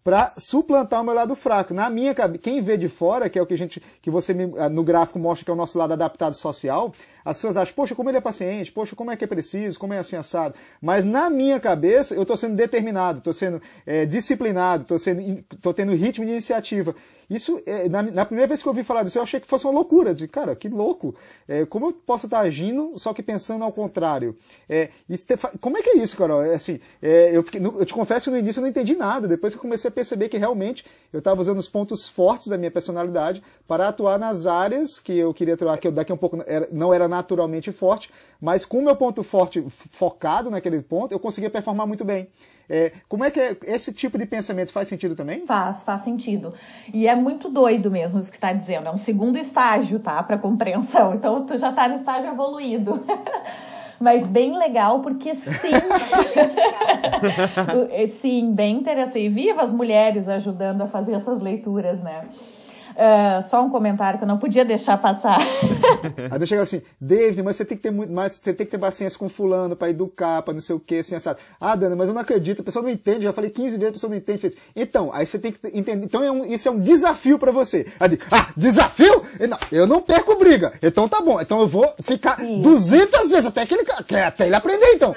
para suplantar o meu lado fraco. Na minha quem vê de fora, que é o que a gente, que você no gráfico mostra que é o nosso lado adaptado social, as pessoas acham, poxa, como ele é paciente, poxa, como é que é preciso, como é assim assado. Mas na minha cabeça, eu estou sendo determinado, estou sendo é, disciplinado, estou sendo, tendo ritmo de iniciativa. Isso, é, na, na, primeira vez que eu ouvi falar disso, eu achei que fosse uma loucura. De, cara, que louco. É, como eu posso estar agindo, só que pensando ao contrário? É, isso, como é que é isso, Carol? É, assim, é, eu, fiquei, eu te confesso que no início eu não entendi nada. Depois que eu comecei a perceber que realmente eu estava usando os pontos fortes da minha personalidade para atuar nas áreas que eu queria atuar, que eu daqui a um pouco era, não era naturalmente forte, mas com o meu ponto forte focado naquele ponto, eu conseguia performar muito bem. É, como é que é, esse tipo de pensamento faz sentido também? Faz, faz sentido. E é muito doido mesmo isso que está dizendo. É um segundo estágio, tá? Para compreensão. Então tu já está no estágio evoluído. <laughs> Mas bem legal, porque sim. <laughs> <laughs> sim, bem interessante. E viva as mulheres ajudando a fazer essas leituras, né? Uh, só um comentário que eu não podia deixar passar. <laughs> Aí eu chego assim, David, mas você tem que ter muito mais, você tem que ter paciência com fulano para educar, para não sei o que, assim, assado. Ah, Dana, mas eu não acredito, a pessoa não entende, já falei 15 vezes, a pessoa não entende. Fez. Então, aí você tem que entender. Então é um, isso é um desafio para você. Aí digo, ah, desafio? Não, eu não perco briga. Então tá bom. Então eu vou ficar Sim. 200 vezes até, que ele, até ele aprender, então.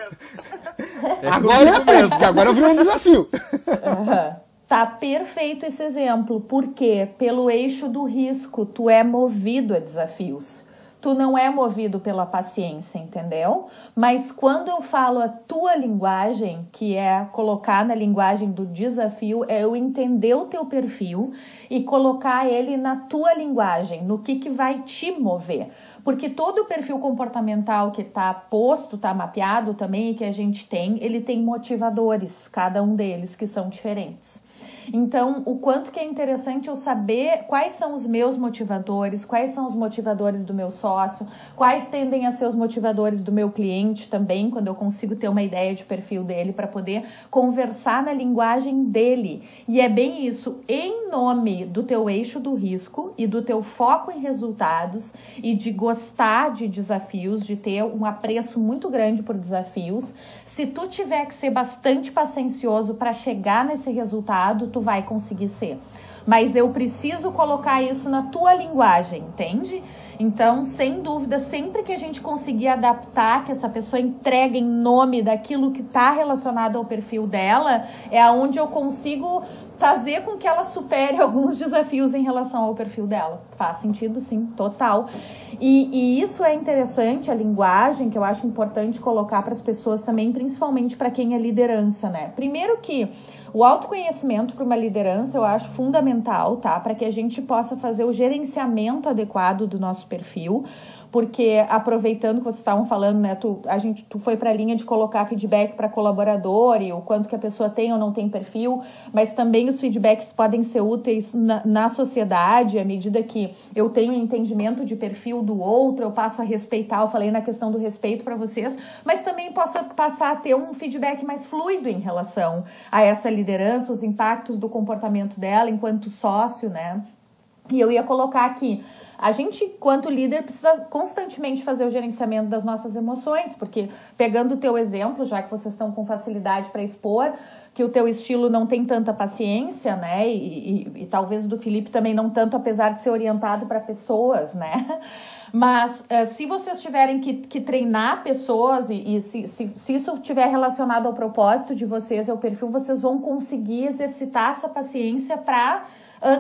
É <laughs> agora é mesmo, que agora virou um desafio. Uhum. Tá perfeito esse exemplo, porque pelo eixo do risco, tu é movido a desafios. Tu não é movido pela paciência, entendeu? Mas quando eu falo a tua linguagem, que é colocar na linguagem do desafio, é eu entender o teu perfil e colocar ele na tua linguagem, no que, que vai te mover. Porque todo o perfil comportamental que está posto, está mapeado também, e que a gente tem, ele tem motivadores, cada um deles que são diferentes. Então, o quanto que é interessante eu saber quais são os meus motivadores, quais são os motivadores do meu sócio, quais tendem a ser os motivadores do meu cliente também, quando eu consigo ter uma ideia de perfil dele para poder conversar na linguagem dele. E é bem isso, em nome do teu eixo do risco e do teu foco em resultados e de gostar de desafios, de ter um apreço muito grande por desafios, se tu tiver que ser bastante paciencioso para chegar nesse resultado, tu vai conseguir ser. Mas eu preciso colocar isso na tua linguagem, entende? Então, sem dúvida, sempre que a gente conseguir adaptar, que essa pessoa entregue em nome daquilo que está relacionado ao perfil dela, é aonde eu consigo fazer com que ela supere <laughs> alguns desafios em relação ao perfil dela. Faz sentido, sim, total. E, e isso é interessante, a linguagem, que eu acho importante colocar para as pessoas também, principalmente para quem é liderança, né? Primeiro que o autoconhecimento para uma liderança eu acho fundamental, tá? Para que a gente possa fazer o gerenciamento adequado do nosso perfil porque aproveitando que vocês estavam falando, né, tu, a gente, tu foi para a linha de colocar feedback para colaborador e o quanto que a pessoa tem ou não tem perfil, mas também os feedbacks podem ser úteis na, na sociedade, à medida que eu tenho entendimento de perfil do outro, eu passo a respeitar, eu falei na questão do respeito para vocês, mas também posso passar a ter um feedback mais fluido em relação a essa liderança, os impactos do comportamento dela enquanto sócio, né? E eu ia colocar aqui a gente, quanto líder, precisa constantemente fazer o gerenciamento das nossas emoções, porque pegando o teu exemplo, já que vocês estão com facilidade para expor, que o teu estilo não tem tanta paciência, né? E, e, e talvez do Felipe também não tanto, apesar de ser orientado para pessoas, né? Mas uh, se vocês tiverem que, que treinar pessoas e, e se, se, se, isso estiver relacionado ao propósito de vocês, ao perfil, vocês vão conseguir exercitar essa paciência para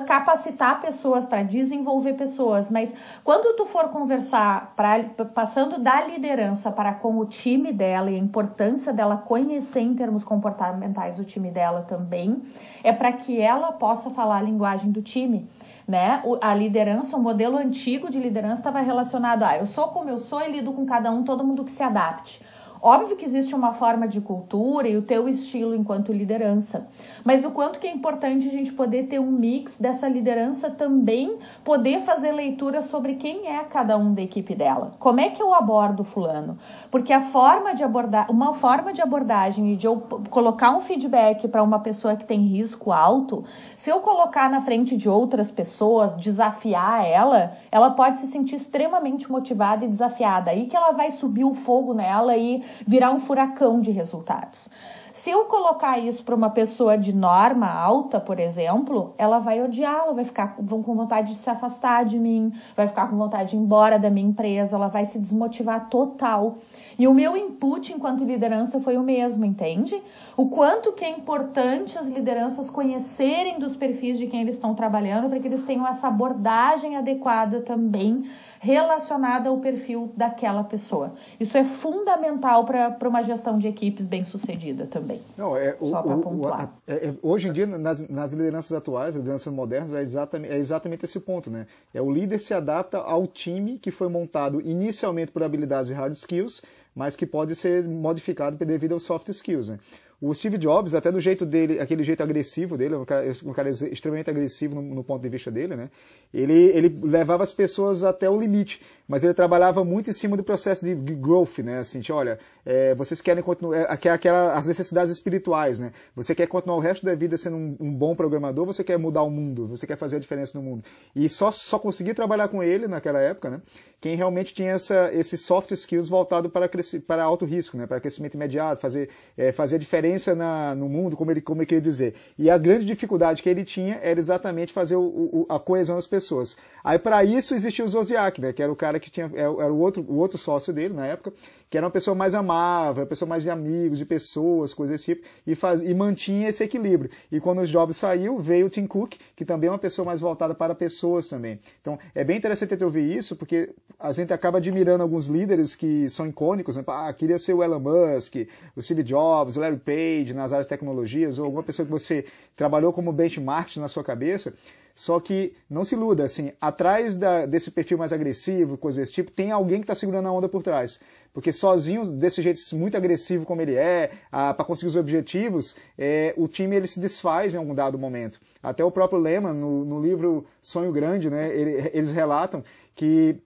capacitar pessoas, para desenvolver pessoas. Mas quando tu for conversar, pra, passando da liderança para com o time dela e a importância dela conhecer em termos comportamentais o time dela também, é para que ela possa falar a linguagem do time né? A liderança, o modelo antigo de liderança estava relacionado a eu sou como eu sou e lido com cada um, todo mundo que se adapte. Óbvio que existe uma forma de cultura e o teu estilo enquanto liderança, mas o quanto que é importante a gente poder ter um mix dessa liderança também, poder fazer leitura sobre quem é cada um da equipe dela. Como é que eu abordo fulano? Porque a forma de abordar, uma forma de abordagem e de eu colocar um feedback para uma pessoa que tem risco alto, se eu colocar na frente de outras pessoas, desafiar ela, ela pode se sentir extremamente motivada e desafiada. Aí que ela vai subir o fogo nela e virar um furacão de resultados. Se eu colocar isso para uma pessoa de norma alta, por exemplo, ela vai odiar, ela vai ficar com vontade de se afastar de mim, vai ficar com vontade de ir embora da minha empresa, ela vai se desmotivar total. E o meu input enquanto liderança foi o mesmo, entende? O quanto que é importante as lideranças conhecerem dos perfis de quem eles estão trabalhando para que eles tenham essa abordagem adequada também relacionada ao perfil daquela pessoa. Isso é fundamental para uma gestão de equipes bem sucedida também. Não, é, Só para pontuar. O, é, é, hoje em dia, nas, nas lideranças atuais, lideranças modernas, é exatamente, é exatamente esse ponto. Né? É o líder se adapta ao time que foi montado inicialmente por habilidades e hard skills mas que pode ser modificado devido aos soft skills. Né? O Steve Jobs, até do jeito dele, aquele jeito agressivo dele, um cara, um cara extremamente agressivo no, no, ponto de vista dele, né? Ele, ele levava as pessoas até o limite, mas ele trabalhava muito em cima do processo de growth, né? Assim, olha, é, vocês querem continuar, é, aquela, as necessidades espirituais, né? Você quer continuar o resto da vida sendo um, um, bom programador, você quer mudar o mundo, você quer fazer a diferença no mundo. E só, só consegui trabalhar com ele naquela época, né? Quem realmente tinha essa, esses soft skills voltado para, para alto risco, né? Para crescimento imediato, fazer, é, fazer diferença na, no mundo, como ele, como ele queria dizer. E a grande dificuldade que ele tinha era exatamente fazer o, o, a coesão das pessoas. Aí para isso existia o Zodiac, né, que era o cara que tinha, é, era o outro, o outro sócio dele na época, que era uma pessoa mais amável, uma pessoa mais de amigos, de pessoas, coisas desse tipo, e, faz, e mantinha esse equilíbrio. E quando o Jobs saiu, veio o Tim Cook, que também é uma pessoa mais voltada para pessoas também. Então é bem interessante ouvir isso, porque a gente acaba admirando alguns líderes que são icônicos, né? ah, queria ser o Elon Musk, o Steve Jobs, o Larry Page, nas áreas de tecnologias, ou alguma pessoa que você trabalhou como benchmark na sua cabeça. Só que não se iluda, assim, atrás da, desse perfil mais agressivo, coisas desse tipo, tem alguém que está segurando a onda por trás. Porque sozinho, desse jeito muito agressivo como ele é, para conseguir os objetivos, é, o time ele se desfaz em algum dado momento. Até o próprio Lehman, no, no livro Sonho Grande, né, ele, eles relatam que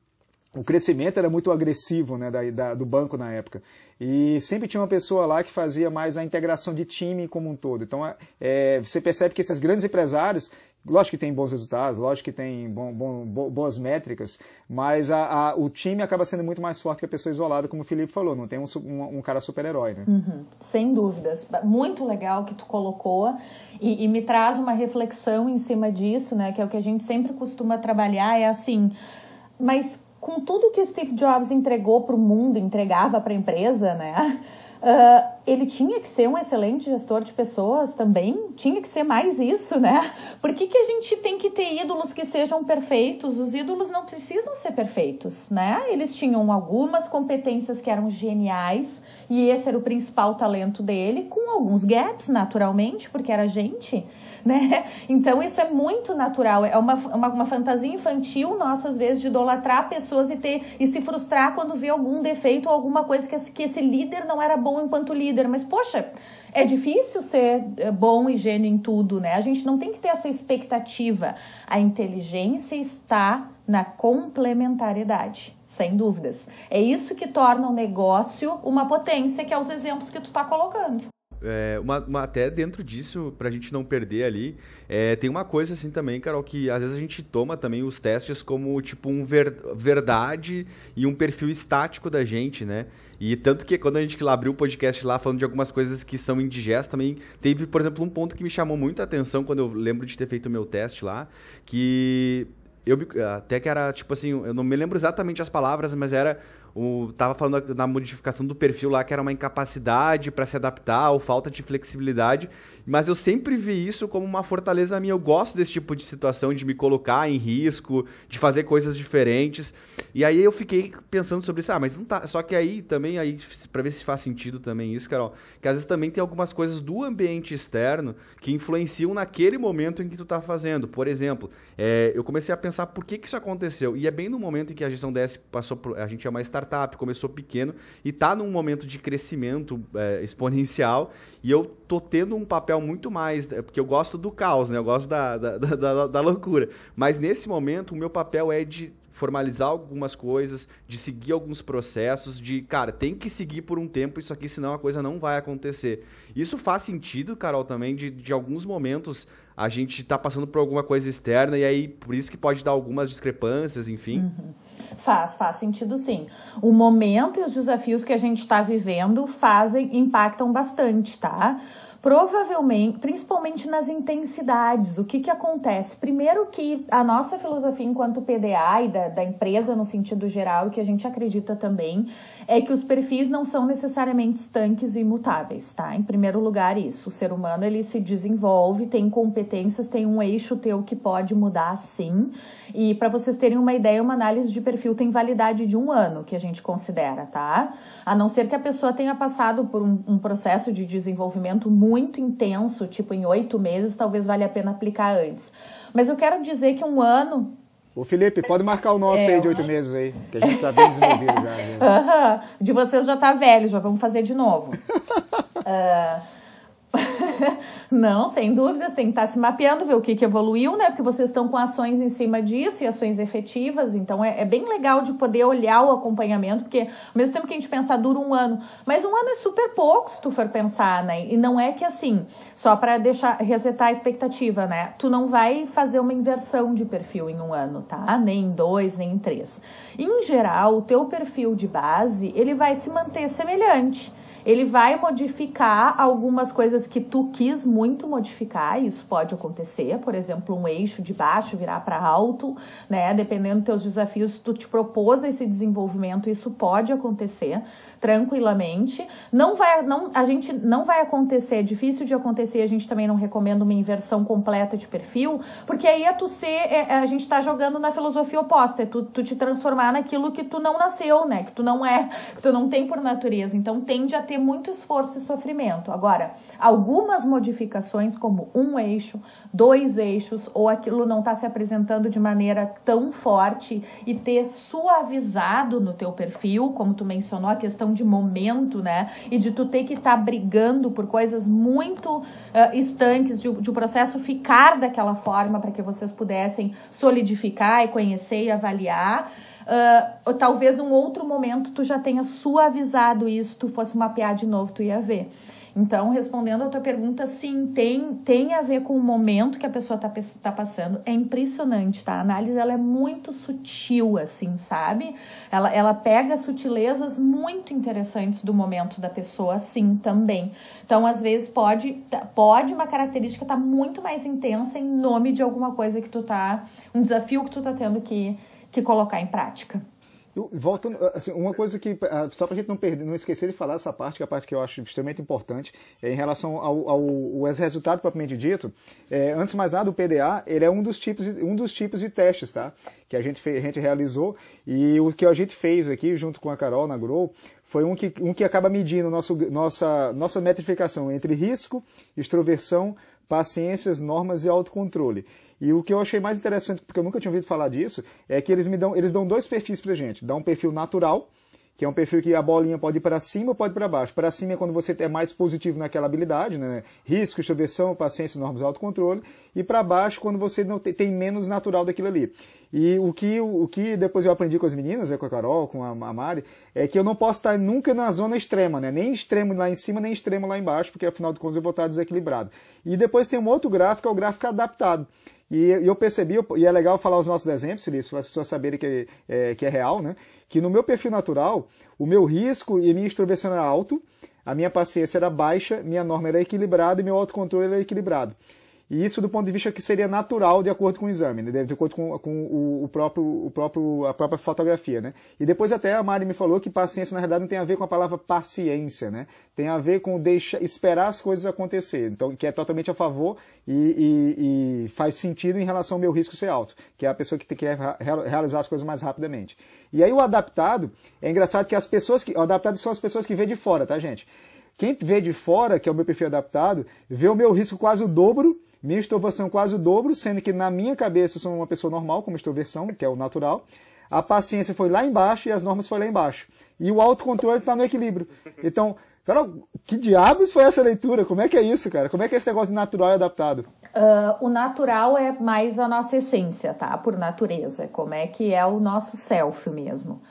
o crescimento era muito agressivo né, da, da, do banco na época. E sempre tinha uma pessoa lá que fazia mais a integração de time como um todo. Então, é, você percebe que esses grandes empresários, lógico que tem bons resultados, lógico que tem bom, bom, boas métricas, mas a, a, o time acaba sendo muito mais forte que a pessoa isolada, como o Felipe falou, não tem um, um, um cara super-herói. Né? Uhum, sem dúvidas. Muito legal que tu colocou e, e me traz uma reflexão em cima disso, né, que é o que a gente sempre costuma trabalhar, é assim, mas com tudo que o Steve Jobs entregou para o mundo, entregava para a empresa, né? Uh, ele tinha que ser um excelente gestor de pessoas também, tinha que ser mais isso, né? Por que, que a gente tem que ter ídolos que sejam perfeitos? Os ídolos não precisam ser perfeitos, né? Eles tinham algumas competências que eram geniais, e esse era o principal talento dele, com alguns gaps, naturalmente, porque era gente, <laughs> né? Então isso é muito natural, é uma, uma, uma fantasia infantil nossa, às vezes, de idolatrar pessoas e, ter, e se frustrar quando vê algum defeito ou alguma coisa que esse, que esse líder não era bom enquanto líder. Mas, poxa, é difícil ser é, bom e gênio em tudo, né? A gente não tem que ter essa expectativa. A inteligência está na complementariedade sem dúvidas. É isso que torna o negócio uma potência, que é os exemplos que tu está colocando. É, uma, uma, até dentro disso, pra gente não perder ali, é, tem uma coisa assim também, Carol, que às vezes a gente toma também os testes como tipo um ver, verdade e um perfil estático da gente, né? E tanto que quando a gente lá abriu o podcast lá falando de algumas coisas que são indigestas também, teve, por exemplo, um ponto que me chamou muita atenção quando eu lembro de ter feito o meu teste lá, que eu até que era tipo assim, eu não me lembro exatamente as palavras, mas era o, tava falando da modificação do perfil lá que era uma incapacidade para se adaptar ou falta de flexibilidade, mas eu sempre vi isso como uma fortaleza minha. Eu gosto desse tipo de situação, de me colocar em risco, de fazer coisas diferentes. E aí eu fiquei pensando sobre isso. Ah, mas não tá. Só que aí também, aí, para ver se faz sentido também isso, Carol, que às vezes também tem algumas coisas do ambiente externo que influenciam naquele momento em que tu tá fazendo. Por exemplo, é, eu comecei a pensar por que, que isso aconteceu. E é bem no momento em que a gestão DS passou por. A gente é uma startup, começou pequeno e tá num momento de crescimento é, exponencial. E eu tô tendo um papel muito mais, é, porque eu gosto do caos, né? Eu gosto da, da, da, da loucura. Mas nesse momento, o meu papel é de formalizar algumas coisas, de seguir alguns processos, de, cara, tem que seguir por um tempo isso aqui, senão a coisa não vai acontecer. Isso faz sentido, Carol, também, de, de alguns momentos a gente tá passando por alguma coisa externa e aí por isso que pode dar algumas discrepâncias, enfim. Uhum Faz, faz sentido sim. O momento e os desafios que a gente está vivendo fazem, impactam bastante, tá? Provavelmente, principalmente nas intensidades, o que, que acontece? Primeiro que a nossa filosofia enquanto PDA e da, da empresa no sentido geral, e que a gente acredita também, é que os perfis não são necessariamente estanques e imutáveis, tá? Em primeiro lugar, isso. O ser humano, ele se desenvolve, tem competências, tem um eixo teu que pode mudar, sim. E para vocês terem uma ideia, uma análise de perfil tem validade de um ano, que a gente considera, tá? A não ser que a pessoa tenha passado por um, um processo de desenvolvimento muito intenso, tipo em oito meses, talvez valha a pena aplicar antes. Mas eu quero dizer que um ano Ô Felipe, pode marcar o nosso é, aí de oito meses aí, que a gente está bem desenvolvido já. <laughs> Uhum. De vocês já tá velho, já vamos fazer de novo. uh, <laughs> <laughs> Não, sem dúvidas, tem que estar tá se mapeando, ver o que, que evoluiu, né? Porque vocês estão com ações em cima disso e ações efetivas, então é, é, bem legal de poder olhar o acompanhamento, porque ao mesmo tempo que a gente pensar dura um ano, mas um ano é super pouco se tu for pensar, né? E não é que assim, só para deixar resetar a expectativa, né? Tu não vai fazer uma inversão de perfil em um ano, tá? Nem em dois, nem em três. Em geral, o teu perfil de base, ele vai se manter semelhante ele vai modificar algumas coisas que tu quis muito modificar, isso pode acontecer, por exemplo, um eixo de baixo virar para alto, né? Dependendo dos teus desafios, tu te propôs esse desenvolvimento, isso pode acontecer tranquilamente. Não vai, não, a gente não vai acontecer, é difícil de acontecer, a gente também não recomenda uma inversão completa de perfil, porque aí é tu ser, é, é a gente está jogando na filosofia oposta, é tu, tu te transformar naquilo que tu não nasceu, né? Que tu não é, que tu não tem por natureza. Então tende a ter muito esforço e sofrimento. Agora, algumas modificações, como um eixo, dois eixos, ou aquilo não está se apresentando de maneira tão forte e ter suavizado no teu perfil, como tu mencionou, a questão questão de momento, né? E de tu ter que estar tá brigando por coisas muito uh, estanques, de, de o processo ficar daquela forma para que vocês pudessem solidificar e conhecer e avaliar. Uh, talvez num outro momento tu já tenha suavizado isso, tu fosse mapear de novo, tu ia ver. Então, respondendo a tua pergunta, sim, tem, tem a ver com o momento que a pessoa está tá passando. É impressionante, tá? A análise ela é muito sutil, assim, sabe? Ela, ela pega sutilezas muito interessantes do momento da pessoa, sim, também. Então, às vezes, pode, tá, pode uma característica estar tá muito mais intensa em nome de alguma coisa que tu tá. um desafio que tu tá tendo que, que colocar em prática. Voltando, assim, uma coisa que, ah, só para a gente não, perder, não esquecer de falar essa parte, que é a parte que eu acho extremamente importante, é em relação ao, ao, ao resultado propriamente dito, é, antes de mais nada, o PDA, ele é um dos tipos, um dos tipos de testes, tá? Que a gente, fez, a gente realizou, e o que a gente fez aqui, junto com a Carol na Grow, foi um que, um que acaba medindo nosso, nossa, nossa metrificação entre risco, extroversão, paciências, normas e autocontrole. E o que eu achei mais interessante, porque eu nunca tinha ouvido falar disso, é que eles me dão, eles dão dois perfis pra gente. Dá um perfil natural, que é um perfil que a bolinha pode ir para cima ou pode ir para baixo. Para cima é quando você é mais positivo naquela habilidade, né? Risco, extroversão, paciência, normas, autocontrole. E para baixo quando você não tem, tem, menos natural daquilo ali. E o que, o que depois eu aprendi com as meninas, né, com a Carol, com a, Mari, é que eu não posso estar nunca na zona extrema, né? Nem extremo lá em cima, nem extremo lá embaixo, porque afinal de contas eu vou estar desequilibrado. E depois tem um outro gráfico, é o gráfico adaptado. E eu percebi, e é legal falar os nossos exemplos, Felipe, para as pessoas saberem que é, que é real, né? Que no meu perfil natural, o meu risco e a minha extroversão era alto, a minha paciência era baixa, minha norma era equilibrada e meu autocontrole era equilibrado. E isso do ponto de vista que seria natural de acordo com o exame, né? de acordo com, com o, o, próprio, o próprio, a própria fotografia. Né? E depois até a Mari me falou que paciência, na verdade, não tem a ver com a palavra paciência, né? tem a ver com deixar, esperar as coisas acontecer, então, que é totalmente a favor e, e, e faz sentido em relação ao meu risco ser alto, que é a pessoa que quer realizar as coisas mais rapidamente. E aí o adaptado, é engraçado que as pessoas que. O adaptado são as pessoas que vê de fora, tá, gente? Quem vê de fora, que é o meu perfil adaptado, vê o meu risco quase o dobro minha extroversão quase o dobro, sendo que na minha cabeça eu sou uma pessoa normal, como extroversão, que é o natural. A paciência foi lá embaixo e as normas foi lá embaixo. E o autocontrole está no equilíbrio. Então, cara, que diabos foi essa leitura? Como é que é isso, cara? Como é que é esse negócio de natural e adaptado? Uh, o natural é mais a nossa essência, tá? Por natureza. Como é que é o nosso self mesmo.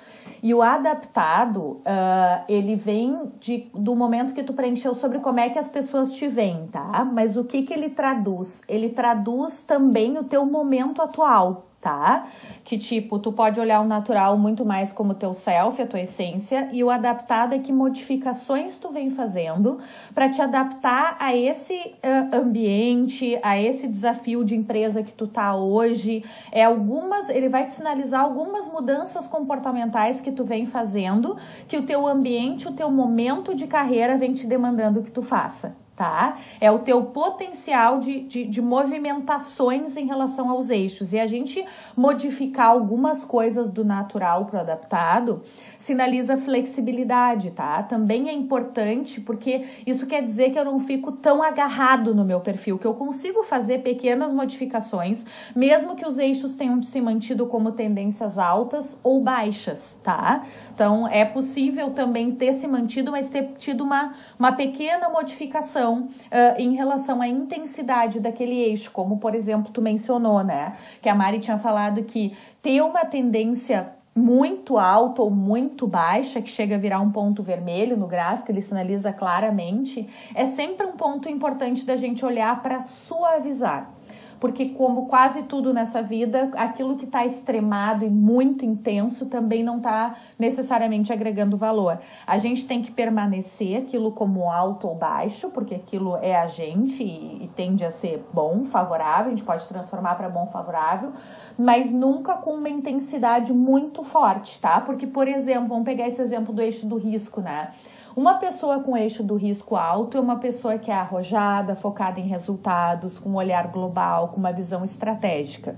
E o adaptado, uh, ele vem de, do momento que tu preencheu sobre como é que as pessoas te veem, tá? Mas o que que ele traduz? Ele traduz também o teu momento atual. Tá? Que tipo, tu pode olhar o natural muito mais como teu self, a tua essência, e o adaptado é que modificações tu vem fazendo para te adaptar a esse uh, ambiente, a esse desafio de empresa que tu tá hoje. É algumas, ele vai te sinalizar algumas mudanças comportamentais que tu vem fazendo, que o teu ambiente, o teu momento de carreira vem te demandando que tu faça tá? É o teu potencial de, de, de, movimentações em relação aos eixos. E a gente modificar algumas coisas do natural para o adaptado sinaliza flexibilidade, tá? Também é importante porque isso quer dizer que eu não fico tão agarrado no meu perfil, que eu consigo fazer pequenas modificações, mesmo que os eixos tenham se mantido como tendências altas ou baixas, tá? Então, é possível também ter se mantido, mas ter tido uma, uma pequena modificação uh, em relação à intensidade daquele eixo, como, por exemplo, tu mencionou, né? Que a Mari tinha falado que ter uma tendência muito alta ou muito baixa, que chega a virar um ponto vermelho no gráfico, ele sinaliza claramente, é sempre um ponto importante da gente olhar para suavizar porque como quase tudo nessa vida, aquilo que está extremado e muito intenso também não está necessariamente agregando valor. A gente tem que permanecer aquilo como alto ou baixo, porque aquilo é a gente e, e tende a ser bom, favorável, a gente pode transformar para bom, favorável, mas nunca com uma intensidade muito forte, tá? Porque, por exemplo, vamos pegar esse exemplo do eixo do risco, né? Uma pessoa com eixo do risco alto é uma pessoa que é arrojada, focada em resultados, com um olhar global, com uma visão estratégica.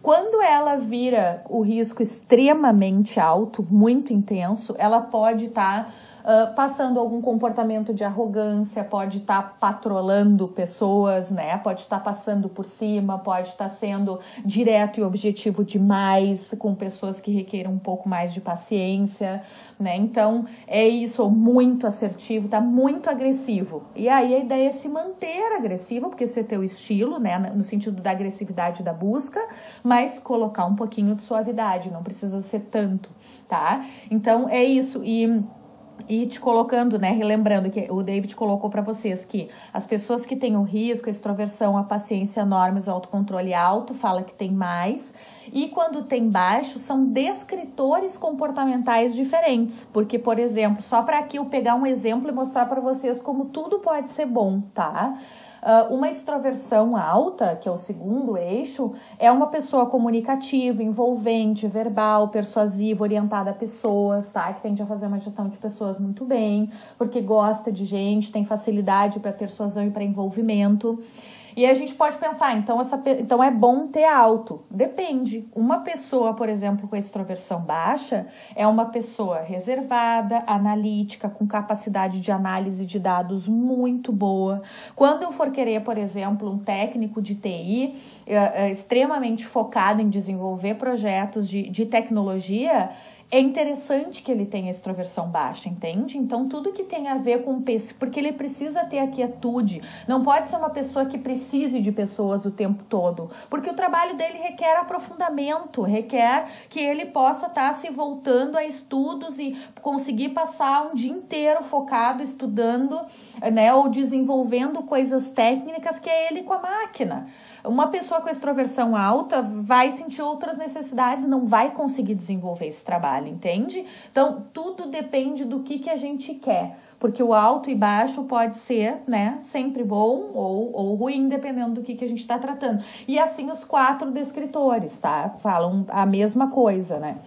Quando ela vira o risco extremamente alto, muito intenso, ela pode estar tá, uh, passando algum comportamento de arrogância, pode estar tá patrolando pessoas, né? Pode estar tá passando por cima, pode estar tá sendo direto e objetivo demais com pessoas que requerem um pouco mais de paciência né? Então é isso, muito assertivo, tá muito agressivo. E aí a ideia é se manter agressivo, porque esse é teu estilo, né? No sentido da agressividade da busca, mas colocar um pouquinho de suavidade, não precisa ser tanto, tá? Então é isso. E e te colocando, né, relembrando que o David colocou para vocês que as pessoas que têm o risco, a extroversão, a paciência enormes, o autocontrole alto, fala que tem mais, e quando tem baixo, são descritores comportamentais diferentes. Porque, por exemplo, só para aqui eu pegar um exemplo e mostrar para vocês como tudo pode ser bom, tá? Uh, uma extroversão alta, que é o segundo eixo, é uma pessoa comunicativa, envolvente, verbal, persuasiva, orientada a pessoas, tá? Que tende a fazer uma gestão de pessoas muito bem, porque gosta de gente, tem facilidade para persuasão e para envolvimento. E a gente pode pensar, então, essa, então é bom ter alto. Depende. Uma pessoa, por exemplo, com extroversão baixa, é uma pessoa reservada, analítica, com capacidade de análise de dados muito boa. Quando eu for querer, por exemplo, um técnico de TI é, é, extremamente focado em desenvolver projetos de, de tecnologia, é interessante que ele tenha extroversão baixa, entende? Então, tudo que tem a ver com o porque ele precisa ter a quietude, não pode ser uma pessoa que precise de pessoas o tempo todo, porque o trabalho dele requer aprofundamento, requer que ele possa estar tá se voltando a estudos e conseguir passar um dia inteiro focado estudando, né, ou desenvolvendo coisas técnicas que é ele com a máquina. Uma pessoa com extroversão alta vai sentir outras necessidades, não vai conseguir desenvolver esse trabalho, entende? Então, tudo depende do que, que a gente quer. Porque o alto e baixo pode ser, né, sempre bom ou, ou ruim, dependendo do que, que a gente está tratando. E assim os quatro descritores, tá? Falam a mesma coisa, né?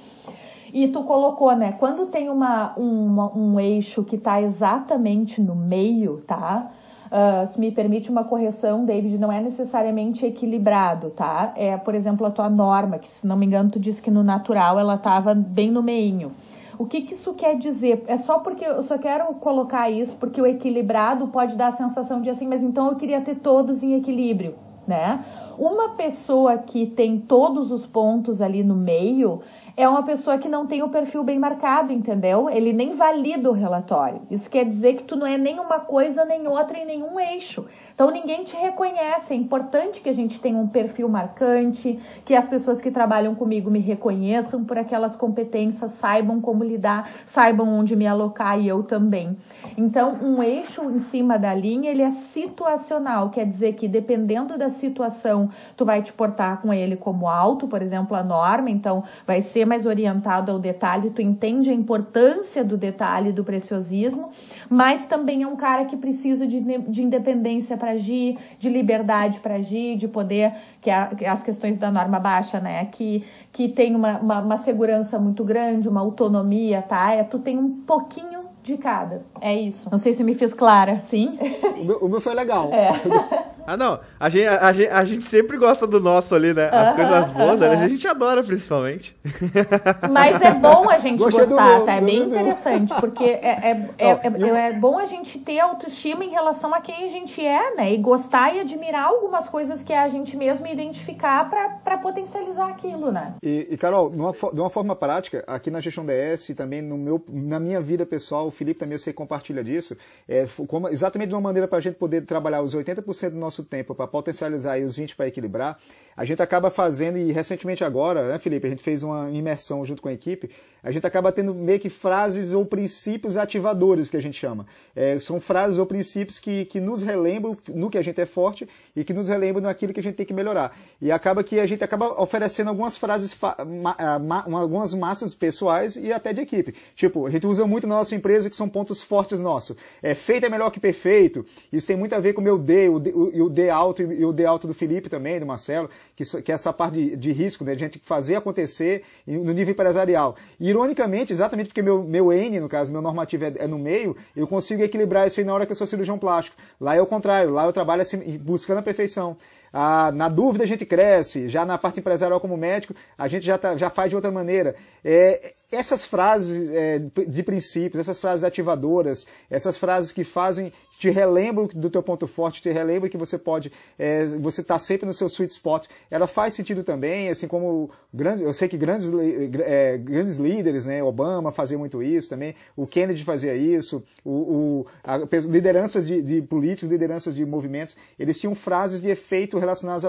E tu colocou, né? Quando tem uma, uma um eixo que está exatamente no meio, tá? Uh, se me permite uma correção, David, não é necessariamente equilibrado, tá? É, por exemplo, a tua norma, que se não me engano, tu disse que no natural ela estava bem no meinho. O que, que isso quer dizer? É só porque eu só quero colocar isso porque o equilibrado pode dar a sensação de assim, mas então eu queria ter todos em equilíbrio, né? Uma pessoa que tem todos os pontos ali no meio, é uma pessoa que não tem o perfil bem marcado, entendeu? Ele nem valida o relatório. Isso quer dizer que tu não é nem uma coisa nem outra em nenhum eixo. Então ninguém te reconhece. É importante que a gente tenha um perfil marcante, que as pessoas que trabalham comigo me reconheçam por aquelas competências, saibam como lidar, saibam onde me alocar e eu também. Então, um eixo em cima da linha, ele é situacional, quer dizer que dependendo da situação, tu vai te portar com ele como alto, por exemplo, a norma, então vai ser mais orientado ao detalhe, tu entende a importância do detalhe do preciosismo, mas também é um cara que precisa de, de independência para agir, de liberdade para agir, de poder, que é, é as questões da norma baixa, né? Que, que tem uma, uma, uma segurança muito grande, uma autonomia, tá? É, tu tem um pouquinho de cada. É isso. Não sei se me fiz clara, sim? O meu, o meu foi legal. É. <laughs> ah, não. A gente, a, gente, a gente sempre gosta do nosso ali, né? As uh -huh, coisas boas, uh -huh. a gente adora, principalmente. <laughs> Mas é bom a gente Gostei gostar, tá? É bem interessante, porque é, é, é, é, é bom a gente ter autoestima em relação a quem a gente é, né? E gostar e admirar algumas coisas que é a gente mesmo identificar para potencializar aquilo, né? E, e Carol, de uma, de uma forma prática, aqui na Gestão DS e também no meu, na minha vida pessoal, Felipe também eu sei compartilha disso, é, como, exatamente de uma maneira para a gente poder trabalhar os 80% do nosso tempo para potencializar e os 20% para equilibrar, a gente acaba fazendo, e recentemente agora, né, Felipe, a gente fez uma imersão junto com a equipe, a gente acaba tendo meio que frases ou princípios ativadores, que a gente chama. É, são frases ou princípios que, que nos relembram no que a gente é forte e que nos relembram naquilo que a gente tem que melhorar. E acaba que a gente acaba oferecendo algumas frases, ma, ma, algumas massas pessoais e até de equipe. Tipo, a gente usa muito na nossa empresa que são pontos fortes nossos. É, feito é melhor que perfeito. Isso tem muito a ver com o meu D, o D, o, o D alto e o D alto do Felipe também, do Marcelo, que, que é essa parte de, de risco, né? De gente fazer acontecer no nível empresarial. E, ironicamente, exatamente porque meu, meu N, no caso, meu normativo é, é, no meio, eu consigo equilibrar isso aí na hora que eu sou cirurgião plástico. Lá é o contrário, lá eu trabalho assim, buscando a perfeição. Ah, na dúvida a gente cresce, já na parte empresarial como médico, a gente já, tá, já faz de outra maneira. É, essas frases é, de princípios, essas frases ativadoras, essas frases que fazem, te relembram do teu ponto forte, te relembram que você pode, é, você está sempre no seu sweet spot, ela faz sentido também, assim como grandes, eu sei que grandes, é, grandes líderes, né, Obama fazia muito isso também, o Kennedy fazia isso, o, o a, lideranças de, de, políticos, lideranças de movimentos, eles tinham frases de efeito relacionadas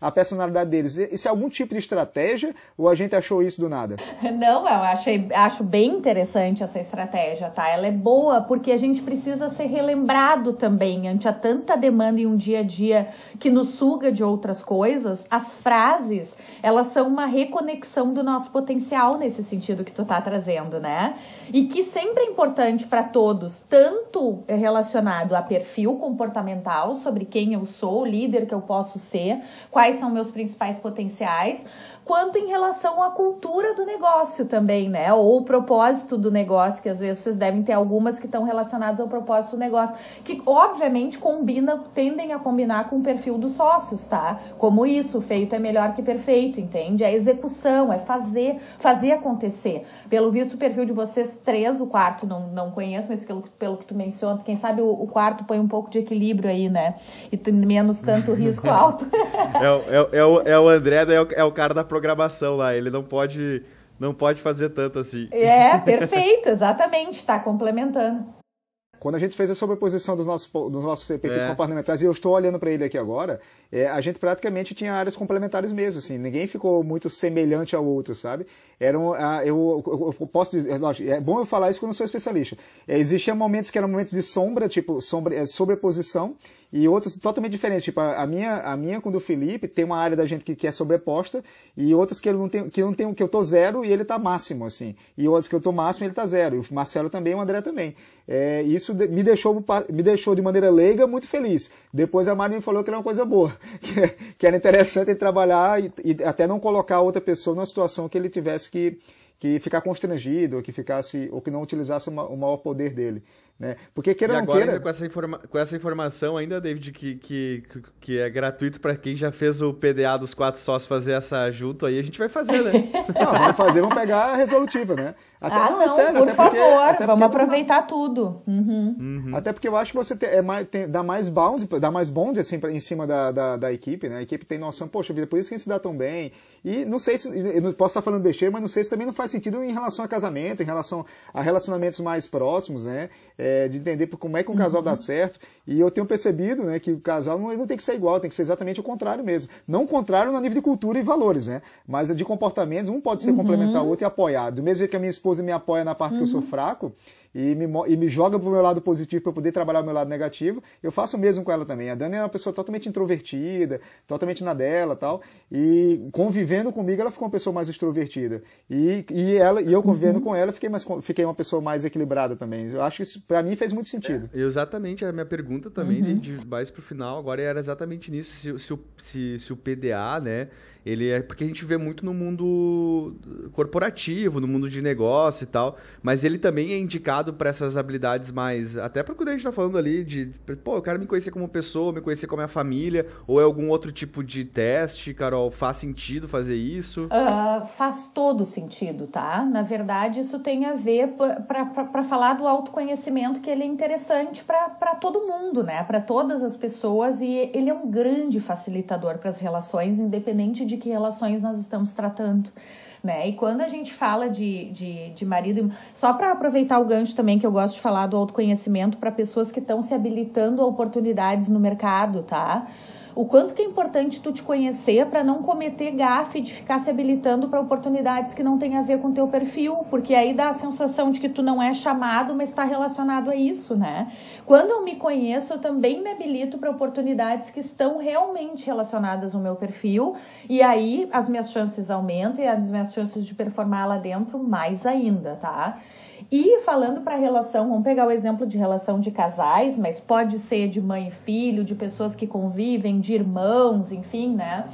à personalidade deles. Isso é algum tipo de estratégia ou a gente achou isso do nada? <laughs> Não, é achei, acho bem interessante essa estratégia, tá? Ela é boa porque a gente precisa ser relembrado também ante a tanta demanda em um dia a dia que nos suga de outras coisas. As frases, elas são uma reconexão do nosso potencial nesse sentido que tu tá trazendo, né? E que sempre é importante para todos, tanto relacionado a perfil comportamental sobre quem eu sou, o líder que eu posso ser, quais são meus principais potenciais, quanto em relação à cultura do negócio também, né? Ou o propósito do negócio, que às vezes vocês devem ter algumas que estão relacionadas ao propósito do negócio, que obviamente combina, tendem a combinar com o perfil dos sócios, tá? Como isso, feito é melhor que perfeito, entende? É execução, é fazer, fazer acontecer. Pelo visto, o perfil de vocês três, o quarto não, não conheço, mas pelo, pelo que tu menciona, quem sabe o, o quarto põe um pouco de equilíbrio aí, né? E menos tanto risco <laughs> alto. é, o, é, é, o, é o André, é o, é o cara da programação lá. Ele não pode, não pode fazer tanto assim. É, <laughs> perfeito, exatamente. Está complementando. Quando a gente fez a sobreposição dos nossos, dos nossos perfis é. compartimentais, e eu estou olhando para ele aqui agora, é, a gente praticamente tinha áreas complementares mesmo, assim, ninguém ficou muito semelhante ao outro, sabe? Eram, uh, eu, eu, eu, posso dizer, lógico, é bom eu falar isso porque eu não sou especialista. É, existiam momentos que eram momentos de sombra, tipo, sombra, é, sobreposição, e outras totalmente diferentes. Tipo, a, minha, a minha com o do Felipe tem uma área da gente que, que é sobreposta e outras que eu não tenho, que não tenho, que eu tô zero e ele tá máximo, assim. E outras que eu tô máximo e ele tá zero. E o Marcelo também, o André também. É, isso me deixou, me deixou de maneira leiga muito feliz. Depois a Mari me falou que era uma coisa boa, <laughs> que, que era interessante ele trabalhar e, e até não colocar outra pessoa numa situação que ele tivesse que, que ficar constrangido, ou que ficasse, ou que não utilizasse o maior poder dele. Né? Porque queira e ou não queira... Ainda com, essa informa com essa informação ainda, David, que, que, que é gratuito para quem já fez o PDA dos quatro sócios fazer essa junto aí, a gente vai fazer, né? <laughs> não, vamos fazer, vamos pegar a resolutiva, né? Até, ah, não, é sério, por favor, porque, vamos aproveitar tudo. Uhum. Uhum. Até porque eu acho que você tem, é mais, tem, dá mais bounds, dá mais bonds assim, pra, em cima da, da, da, equipe, né? A equipe tem noção, poxa vida, por isso que a gente se dá tão bem. E não sei se, eu não posso estar falando besteira, mas não sei se também não faz sentido em relação a casamento, em relação a relacionamentos mais próximos, né? É, de entender como é que um casal uhum. dá certo. E eu tenho percebido, né, que o casal não, não tem que ser igual, tem que ser exatamente o contrário mesmo. Não o contrário no nível de cultura e valores, né? Mas de comportamentos, um pode ser uhum. complementar o outro e apoiar. Do mesmo jeito que a minha esposa me apoia na parte uhum. que eu sou uhum. fraco, e me, e me joga pro meu lado positivo para poder trabalhar o meu lado negativo, eu faço o mesmo com ela também. A Dani é uma pessoa totalmente introvertida, totalmente na dela tal, e convivendo comigo ela ficou uma pessoa mais extrovertida. E, e, ela, e eu convivendo uhum. com ela fiquei, mais, fiquei uma pessoa mais equilibrada também. Eu acho que isso para mim fez muito sentido. É, exatamente, a minha pergunta também, uhum. de, de mais pro final, agora era exatamente nisso, se, se, se, se o PDA, né, ele é porque a gente vê muito no mundo corporativo, no mundo de negócio e tal, mas ele também é indicado para essas habilidades mais, até para quando a gente está falando ali de, pô, eu quero me conhecer como pessoa, me conhecer como minha família, ou é algum outro tipo de teste, Carol, faz sentido fazer isso? Uh, faz todo sentido, tá? Na verdade, isso tem a ver para falar do autoconhecimento que ele é interessante para todo mundo, né? Para todas as pessoas e ele é um grande facilitador para as relações, independente de que relações nós estamos tratando. Né? E quando a gente fala de, de, de marido, só para aproveitar o gancho também que eu gosto de falar do autoconhecimento para pessoas que estão se habilitando a oportunidades no mercado, tá? O quanto que é importante tu te conhecer para não cometer gafe de ficar se habilitando para oportunidades que não tem a ver com teu perfil, porque aí dá a sensação de que tu não é chamado, mas está relacionado a isso, né? Quando eu me conheço, eu também me habilito para oportunidades que estão realmente relacionadas ao meu perfil, e aí as minhas chances aumentam e as minhas chances de performar lá dentro mais ainda, tá? E falando para relação, vamos pegar o exemplo de relação de casais, mas pode ser de mãe e filho, de pessoas que convivem, de irmãos, enfim, né?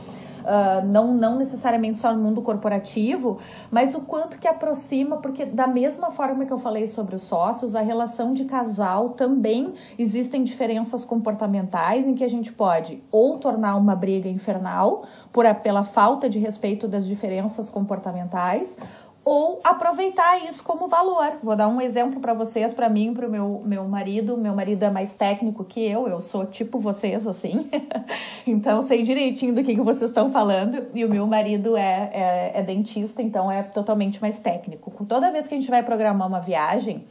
Uh, não, não necessariamente só no mundo corporativo, mas o quanto que aproxima, porque da mesma forma que eu falei sobre os sócios, a relação de casal também existem diferenças comportamentais em que a gente pode ou tornar uma briga infernal por, pela falta de respeito das diferenças comportamentais, ou aproveitar isso como valor. Vou dar um exemplo para vocês, para mim, para o meu, meu marido. Meu marido é mais técnico que eu, eu sou tipo vocês, assim. <laughs> então, sei direitinho do que, que vocês estão falando. E o meu marido é, é, é dentista, então é totalmente mais técnico. Toda vez que a gente vai programar uma viagem,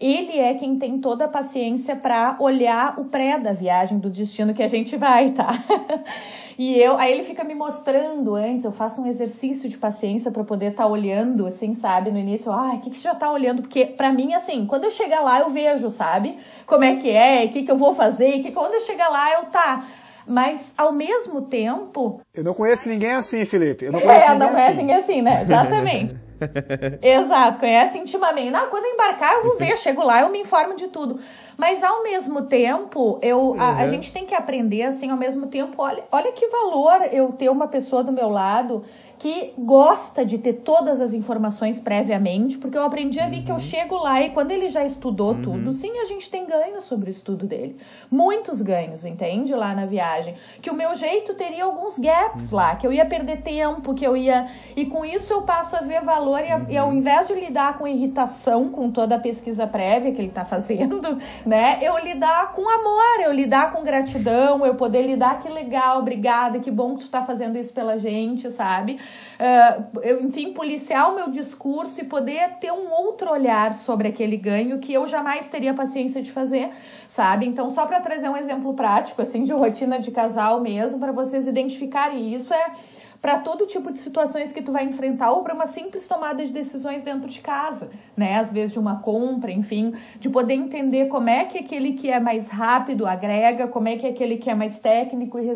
ele é quem tem toda a paciência para olhar o pré da viagem, do destino que a gente vai, tá? <laughs> E eu, aí ele fica me mostrando antes, eu faço um exercício de paciência para poder estar tá olhando, assim, sabe? No início, ah, o que, que você já tá olhando? Porque para mim, assim, quando eu chegar lá, eu vejo, sabe? Como é que é, o que, que eu vou fazer, que quando eu chegar lá, eu tá. Mas ao mesmo tempo. Eu não conheço ninguém assim, Felipe. Eu não <laughs> conheço é, ninguém não conhece assim. ninguém assim, né? Exatamente. <laughs> <laughs> Exato, conhece intimamente. Não, quando embarcar, eu vou ver, eu chego lá, eu me informo de tudo. Mas ao mesmo tempo, eu, uhum. a, a, gente tem que aprender assim, ao mesmo tempo, olha, olha que valor eu ter uma pessoa do meu lado que gosta de ter todas as informações previamente, porque eu aprendi a ver uhum. que eu uhum. chego lá e quando ele já estudou uhum. tudo, sim, a gente tem ganhos sobre o estudo dele. Muitos ganhos, entende? Lá na viagem. Que o meu jeito teria alguns gaps uhum. lá, que eu ia perder tempo, que eu ia. E com isso eu passo a ver valor e, a, e ao uhum. invés de lidar com irritação com toda a pesquisa prévia que ele está fazendo, <laughs> né? Eu lidar com amor, eu lidar com gratidão, eu poder lidar, que legal, obrigada, que bom que tu está fazendo isso pela gente, sabe? Uh, enfim, policiar o meu discurso e poder ter um outro olhar sobre aquele ganho que eu jamais teria paciência de fazer, sabe? Então, só para trazer um exemplo prático, assim, de rotina de casal mesmo, para vocês identificarem isso, é para todo tipo de situações que tu vai enfrentar ou para uma simples tomada de decisões dentro de casa, né? Às vezes de uma compra, enfim, de poder entender como é que aquele que é mais rápido agrega, como é que aquele que é mais técnico e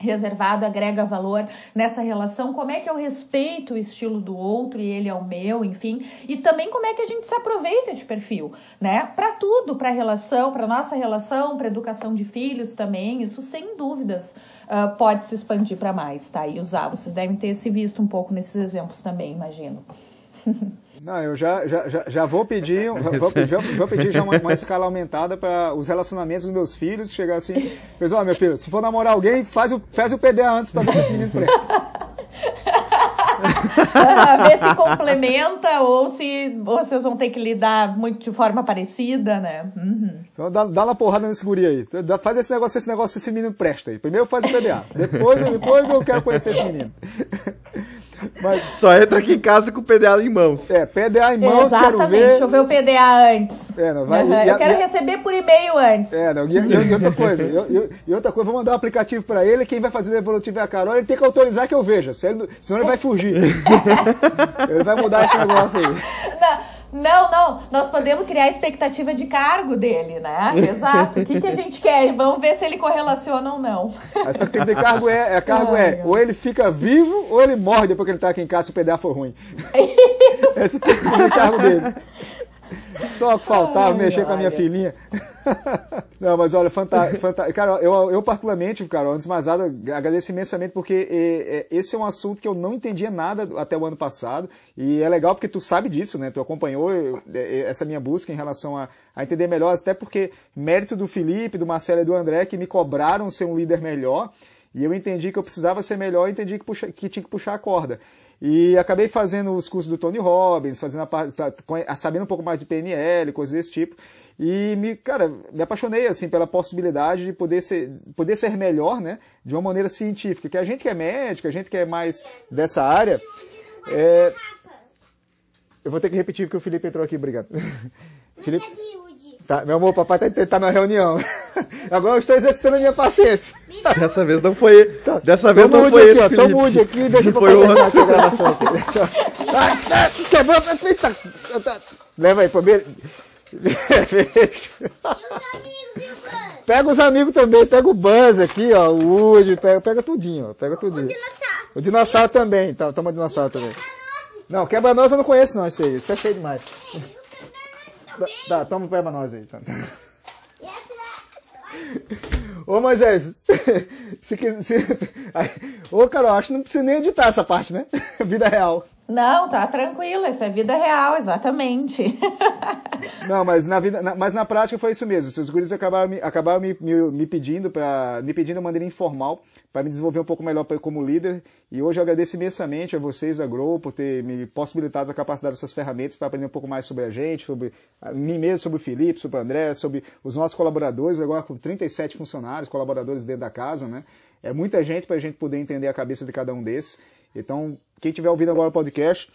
reservado agrega valor nessa relação, como é que eu respeito o estilo do outro e ele é o meu, enfim, e também como é que a gente se aproveita de perfil, né? Para tudo, para relação, para nossa relação, para educação de filhos também, isso sem dúvidas uh, pode se expandir para mais, tá? E usar, vocês devem ter se visto um pouco nesses exemplos também, imagino. <laughs> Não, eu já, já, já, já vou pedir, <laughs> vou, já, vou pedir já uma, uma escala aumentada para os relacionamentos dos meus filhos, chegar assim, mas ó, meu filho, se for namorar alguém, faz o, faz o PDA antes para ver se esse menino presta. <laughs> ver se complementa ou se vocês vão ter que lidar muito de forma parecida, né? Uhum. Então dá, dá uma porrada nesse guri aí. Faz esse negócio, esse negócio, esse menino presta aí. Primeiro faz o PDA. Depois, depois eu quero conhecer esse menino. Mas... Só entra aqui em casa com o PDA em mãos. É, PDA em mãos, Exatamente, quero ver. deixa eu ver o PDA antes. É, não, vai, uhum, e, eu e, quero e, receber por e-mail antes. É, não, e, e outra coisa, e, outra coisa, vou mandar um aplicativo pra ele, quem vai fazer o evolutivo é a Carol, ele tem que autorizar que eu veja, senão ele vai fugir. <laughs> ele vai mudar esse negócio aí. Não. Não, não. Nós podemos criar a expectativa de cargo dele, né? <laughs> Exato. O que, que a gente quer? Vamos ver se ele correlaciona ou não. A expectativa de cargo é, é, cargo é ou ele fica vivo ou ele morre depois que ele tá aqui em casa se o PDA for ruim. <laughs> Essa é a expectativa de cargo dele. Só que faltava ai, mexer ai, com a minha ai. filhinha. <laughs> Não, mas olha, fantástico. Fanta cara, eu, eu particularmente, cara, antes de mais nada, agradeço imensamente porque esse é um assunto que eu não entendia nada até o ano passado. E é legal porque tu sabe disso, né? Tu acompanhou essa minha busca em relação a, a entender melhor, até porque mérito do Felipe, do Marcelo e do André que me cobraram ser um líder melhor. E eu entendi que eu precisava ser melhor, entendi que, puxa, que tinha que puxar a corda. E acabei fazendo os cursos do Tony Robbins, fazendo a sabendo um pouco mais de PNL, coisas desse tipo. E me, cara, me apaixonei assim pela possibilidade de poder ser, poder ser melhor, né, de uma maneira científica. Que a gente que é médico, a gente que é mais dessa área, é... eu vou ter que repetir porque o Felipe entrou aqui, obrigado. Felipe, tá, meu amor, papai tá, tá na reunião. <laughs> Agora eu estou exercitando a minha paciência. <laughs> Dessa vez não foi. Dessa vez não foi aqui, esse. Ó, tô mude aqui, deixa eu foi terminar aqui <laughs> a gravação aqui. Quebrou, eita. Leva aí, pra mim. Pega os amigos também, pega o Buzz aqui, ó, o Woody, pega, pega tudinho, ó, pega tudinho. O dinossauro. O dinossauro também, tá, toma o dinossauro também. Não, quebra-nós eu não conheço não, isso aí, isso é feio demais. Tá, toma o quebra-nós aí. Tá. Ô Moisés, <laughs> se, se, <laughs> ô Carol, acho que não precisa nem editar essa parte, né? <laughs> Vida real. Não, tá tranquilo, essa é vida real, exatamente. <laughs> Não, mas na, vida, na, mas na prática foi isso mesmo. Os guris acabaram, me, acabaram me, me, me pedindo para me pedindo de maneira informal para me desenvolver um pouco melhor como líder. E hoje eu agradeço imensamente a vocês da Grow por ter me possibilitado a capacidade dessas ferramentas para aprender um pouco mais sobre a gente, sobre a mim mesmo, sobre o Felipe, sobre o André, sobre os nossos colaboradores, agora com 37 funcionários, colaboradores dentro da casa, né? É muita gente para a gente poder entender a cabeça de cada um desses. Então, quem estiver ouvindo agora o podcast,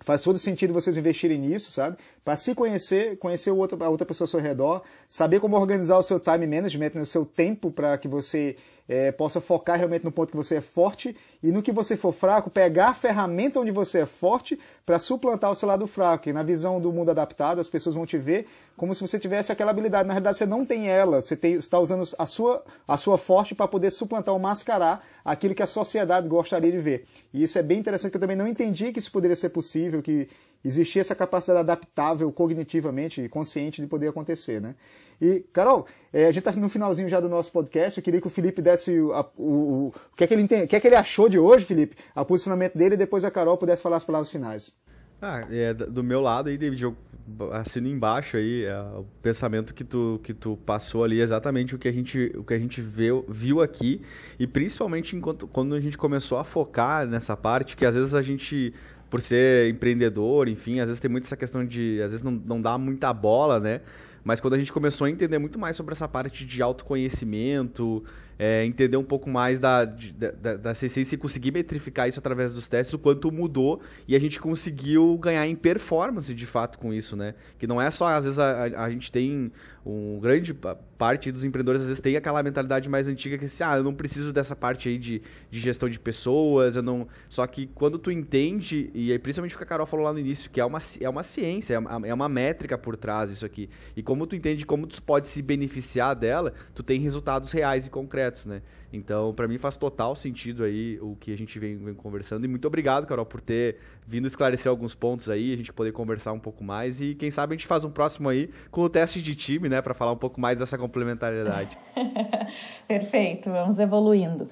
faz todo sentido vocês investirem nisso, sabe? Para se conhecer, conhecer outra, a outra pessoa ao seu redor, saber como organizar o seu time management, o seu tempo para que você é, possa focar realmente no ponto que você é forte e no que você for fraco, pegar a ferramenta onde você é forte para suplantar o seu lado fraco. E na visão do mundo adaptado, as pessoas vão te ver como se você tivesse aquela habilidade. Na realidade, você não tem ela, você está usando a sua, a sua forte para poder suplantar ou mascarar aquilo que a sociedade gostaria de ver. E isso é bem interessante, que eu também não entendi que isso poderia ser possível, que existia essa capacidade adaptável cognitivamente e consciente de poder acontecer, né? E, Carol, é, a gente está no finalzinho já do nosso podcast. Eu queria que o Felipe desse o, o, o, que, é que ele entende, o que é que ele achou de hoje, Felipe, o posicionamento dele, e depois a Carol pudesse falar as palavras finais. Ah, é, do meu lado aí, David, eu assino embaixo aí é, o pensamento que tu, que tu passou ali, exatamente o que a gente, o que a gente viu, viu aqui, e principalmente enquanto, quando a gente começou a focar nessa parte, que às vezes a gente por ser empreendedor, enfim, às vezes tem muito essa questão de, às vezes não, não dá muita bola, né? Mas quando a gente começou a entender muito mais sobre essa parte de autoconhecimento, é, entender um pouco mais da, da, da essência e conseguir metrificar isso através dos testes, o quanto mudou e a gente conseguiu ganhar em performance de fato com isso, né? Que não é só, às vezes, a, a, a gente tem um grande parte dos empreendedores às vezes tem aquela mentalidade mais antiga que assim, ah, eu não preciso dessa parte aí de, de gestão de pessoas, eu não. Só que quando tu entende, e aí principalmente o que a Carol falou lá no início, que é uma, é uma ciência, é uma, é uma métrica por trás isso aqui. E como tu entende como tu pode se beneficiar dela, tu tem resultados reais e concretos, né? Então, para mim faz total sentido aí o que a gente vem, vem, conversando. E muito obrigado, Carol, por ter vindo esclarecer alguns pontos aí, a gente poder conversar um pouco mais. E quem sabe a gente faz um próximo aí com o teste de time, né, para falar um pouco mais dessa complementariedade. <laughs> Perfeito, vamos evoluindo.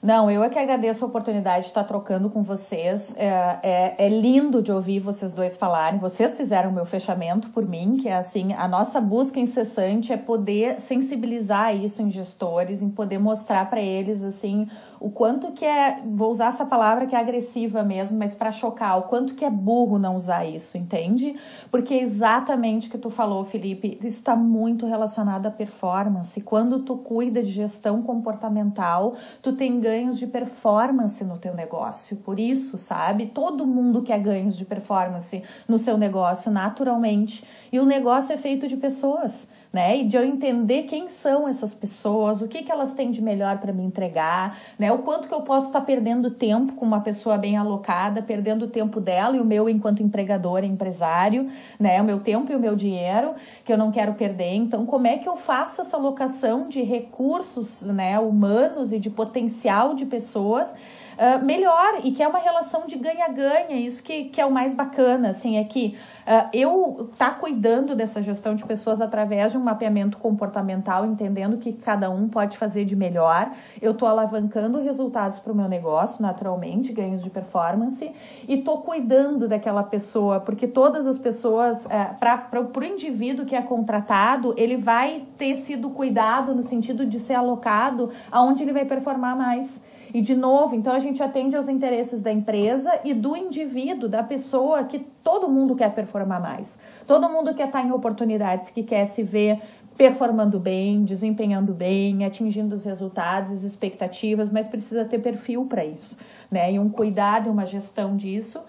Não, eu é que agradeço a oportunidade de estar trocando com vocês. É, é, é, lindo de ouvir vocês dois falarem. Vocês fizeram o meu fechamento por mim, que é assim, a nossa busca incessante é poder sensibilizar isso em gestores, em poder mostrar para eles assim o quanto que é, vou usar essa palavra que é agressiva mesmo, mas para chocar, o quanto que é burro não usar isso, entende? Porque é exatamente o que tu falou, Felipe, isso está muito relacionado à performance. Quando tu cuida de gestão comportamental, tu tem ganhos de performance no teu negócio. Por isso, sabe? Todo mundo quer ganhos de performance no seu negócio, naturalmente. E o negócio é feito de pessoas né? E de eu entender quem são essas pessoas, o que, que elas têm de melhor para me entregar, né? O quanto que eu posso estar tá perdendo tempo com uma pessoa bem alocada, perdendo o tempo dela e o meu enquanto empregador, empresário, né? O meu tempo e o meu dinheiro que eu não quero perder. Então, como é que eu faço essa alocação de recursos, né, humanos e de potencial de pessoas uh, melhor e que é uma relação de ganha-ganha, isso que, que é o mais bacana, assim, é que uh, eu tá cuidando dessa gestão de pessoas através de um mapeamento comportamental, entendendo que cada um pode fazer de melhor, eu tô alavancando resultados para o meu negócio, naturalmente, ganhos de performance, e tô cuidando daquela pessoa, porque todas as pessoas, uh, para o indivíduo que é contratado, ele vai ter sido cuidado no sentido de ser alocado aonde ele vai performar mais. E, de novo, então a gente atende aos interesses da empresa e do indivíduo, da pessoa que todo mundo quer performar mais. Todo mundo quer estar em oportunidades, que quer se ver performando bem, desempenhando bem, atingindo os resultados, as expectativas, mas precisa ter perfil para isso, né? E um cuidado e uma gestão disso.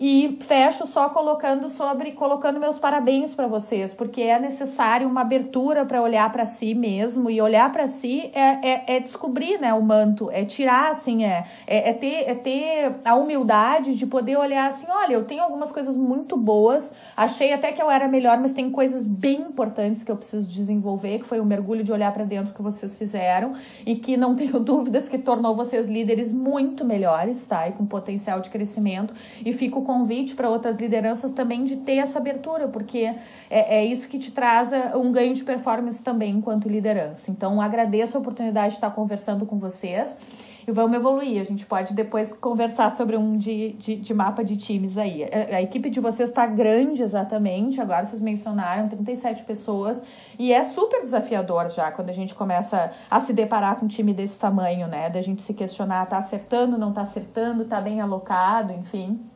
E fecho só colocando sobre colocando meus parabéns para vocês, porque é necessário uma abertura para olhar para si mesmo e olhar para si é, é, é, descobrir, né, o manto, é tirar assim, é, é, é, ter é ter a humildade de poder olhar assim, olha, eu tenho algumas coisas muito boas, achei até que eu era melhor, mas tem coisas bem importantes que eu preciso desenvolver, que foi o mergulho de olhar para dentro que vocês fizeram e que não <laughs> tenho dúvidas que tornou vocês líderes muito melhores, tá? E com potencial de crescimento e fico convite para outras lideranças também de ter essa abertura, porque é, é isso que te traz é, um ganho de performance também enquanto liderança. Então, agradeço a oportunidade de estar conversando com vocês e vamos evoluir. A gente pode depois conversar sobre um de, de, de mapa de times aí. A, a equipe de vocês está grande exatamente, agora vocês mencionaram 37 pessoas, e é super desafiador já quando a gente começa a se deparar com um time desse tamanho, né? Da gente se questionar, tá acertando, não tá acertando, tá bem alocado, enfim.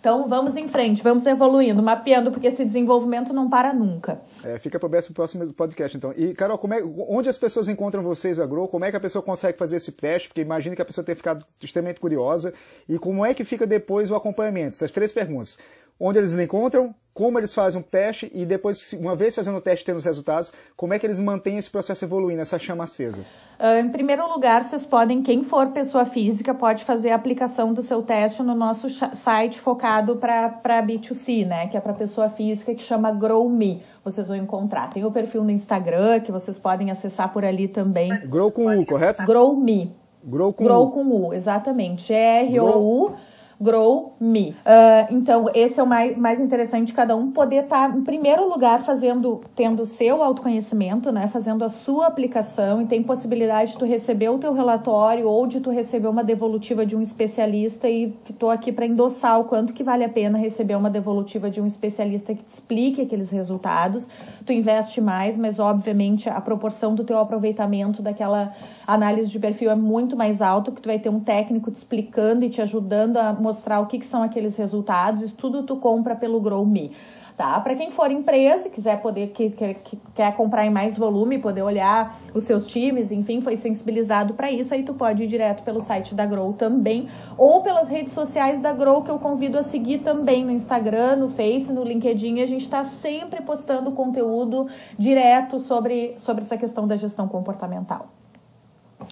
Então vamos em frente, vamos evoluindo, mapeando, porque esse desenvolvimento não para nunca. É, fica para o próximo podcast, então. E, Carol, como é, onde as pessoas encontram vocês, a Grow? Como é que a pessoa consegue fazer esse teste? Porque imagina que a pessoa tenha ficado extremamente curiosa. E como é que fica depois o acompanhamento? Essas três perguntas. Onde eles encontram, como eles fazem o teste e depois, uma vez fazendo o teste tendo os resultados, como é que eles mantêm esse processo evoluindo, essa chama acesa? Uh, em primeiro lugar, vocês podem, quem for pessoa física, pode fazer a aplicação do seu teste no nosso site focado para B2C, né? Que é para pessoa física, que chama GrowMe. Vocês vão encontrar. Tem o perfil no Instagram, que vocês podem acessar por ali também. Grow com U, correto? GrowMe. Grow com Grow U. com U, exatamente. G-R-O-U. Grow Me. Uh, então, esse é o mais, mais interessante, cada um poder estar, tá, em primeiro lugar, fazendo, tendo o seu autoconhecimento, né? Fazendo a sua aplicação e tem possibilidade de tu receber o teu relatório ou de tu receber uma devolutiva de um especialista e estou aqui para endossar o quanto que vale a pena receber uma devolutiva de um especialista que te explique aqueles resultados. Tu investe mais, mas obviamente a proporção do teu aproveitamento daquela análise de perfil é muito mais alta, porque tu vai ter um técnico te explicando e te ajudando a mostrar o que, que são aqueles resultados, isso tudo tu compra pelo GrowMe. Tá? Para quem for empresa e quiser poder que, que, que, quer comprar em mais volume, poder olhar os seus times, enfim, foi sensibilizado para isso, aí tu pode ir direto pelo site da Grow também, ou pelas redes sociais da Grow, que eu convido a seguir também no Instagram, no Face, no LinkedIn, a gente está sempre postando conteúdo direto sobre, sobre essa questão da gestão comportamental.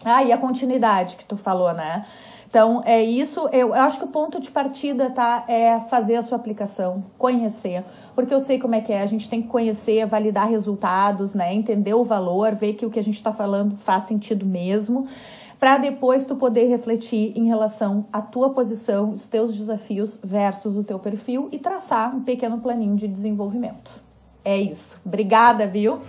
Ah, e a continuidade que tu falou, né? Então, é isso. Eu, acho que o ponto de partida tá, é fazer a sua aplicação, conhecer. Porque eu sei como é que é, a gente tem que conhecer, validar resultados, né? Entender o valor, ver que o que a gente está falando faz sentido mesmo, para depois tu poder refletir em relação à tua posição, os teus desafios versus o teu perfil e traçar um pequeno planinho de desenvolvimento. É isso. Obrigada, viu?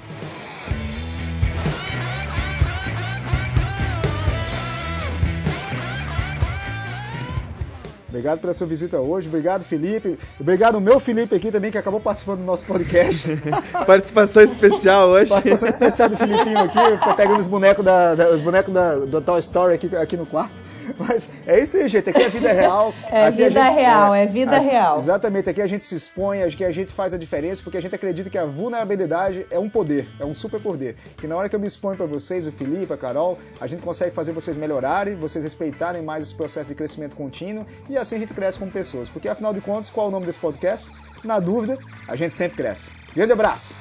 Obrigado pela sua visita hoje. Obrigado, Felipe. Obrigado ao meu Felipe aqui também, que acabou participando do nosso podcast. <laughs> Participação especial hoje. Participação especial do Filipinho aqui, pegando os bonecos da, da os bonecos da, do Toy Story aqui, aqui no quarto. Mas é isso aí, gente. Aqui é vida real. <laughs> É aqui vida gente, real, é, é vida aqui, real. Exatamente. Aqui a gente se expõe, aqui a gente faz a diferença, porque a gente acredita que a vulnerabilidade é um poder, é um super poder. Que na hora que eu me exponho para vocês, o Felipe, a Carol, a gente consegue fazer vocês melhorarem, vocês respeitarem mais esse processo de crescimento contínuo e assim a gente cresce como pessoas. Porque afinal de contas, qual é o nome desse podcast? Na dúvida, a gente sempre cresce. Grande abraço!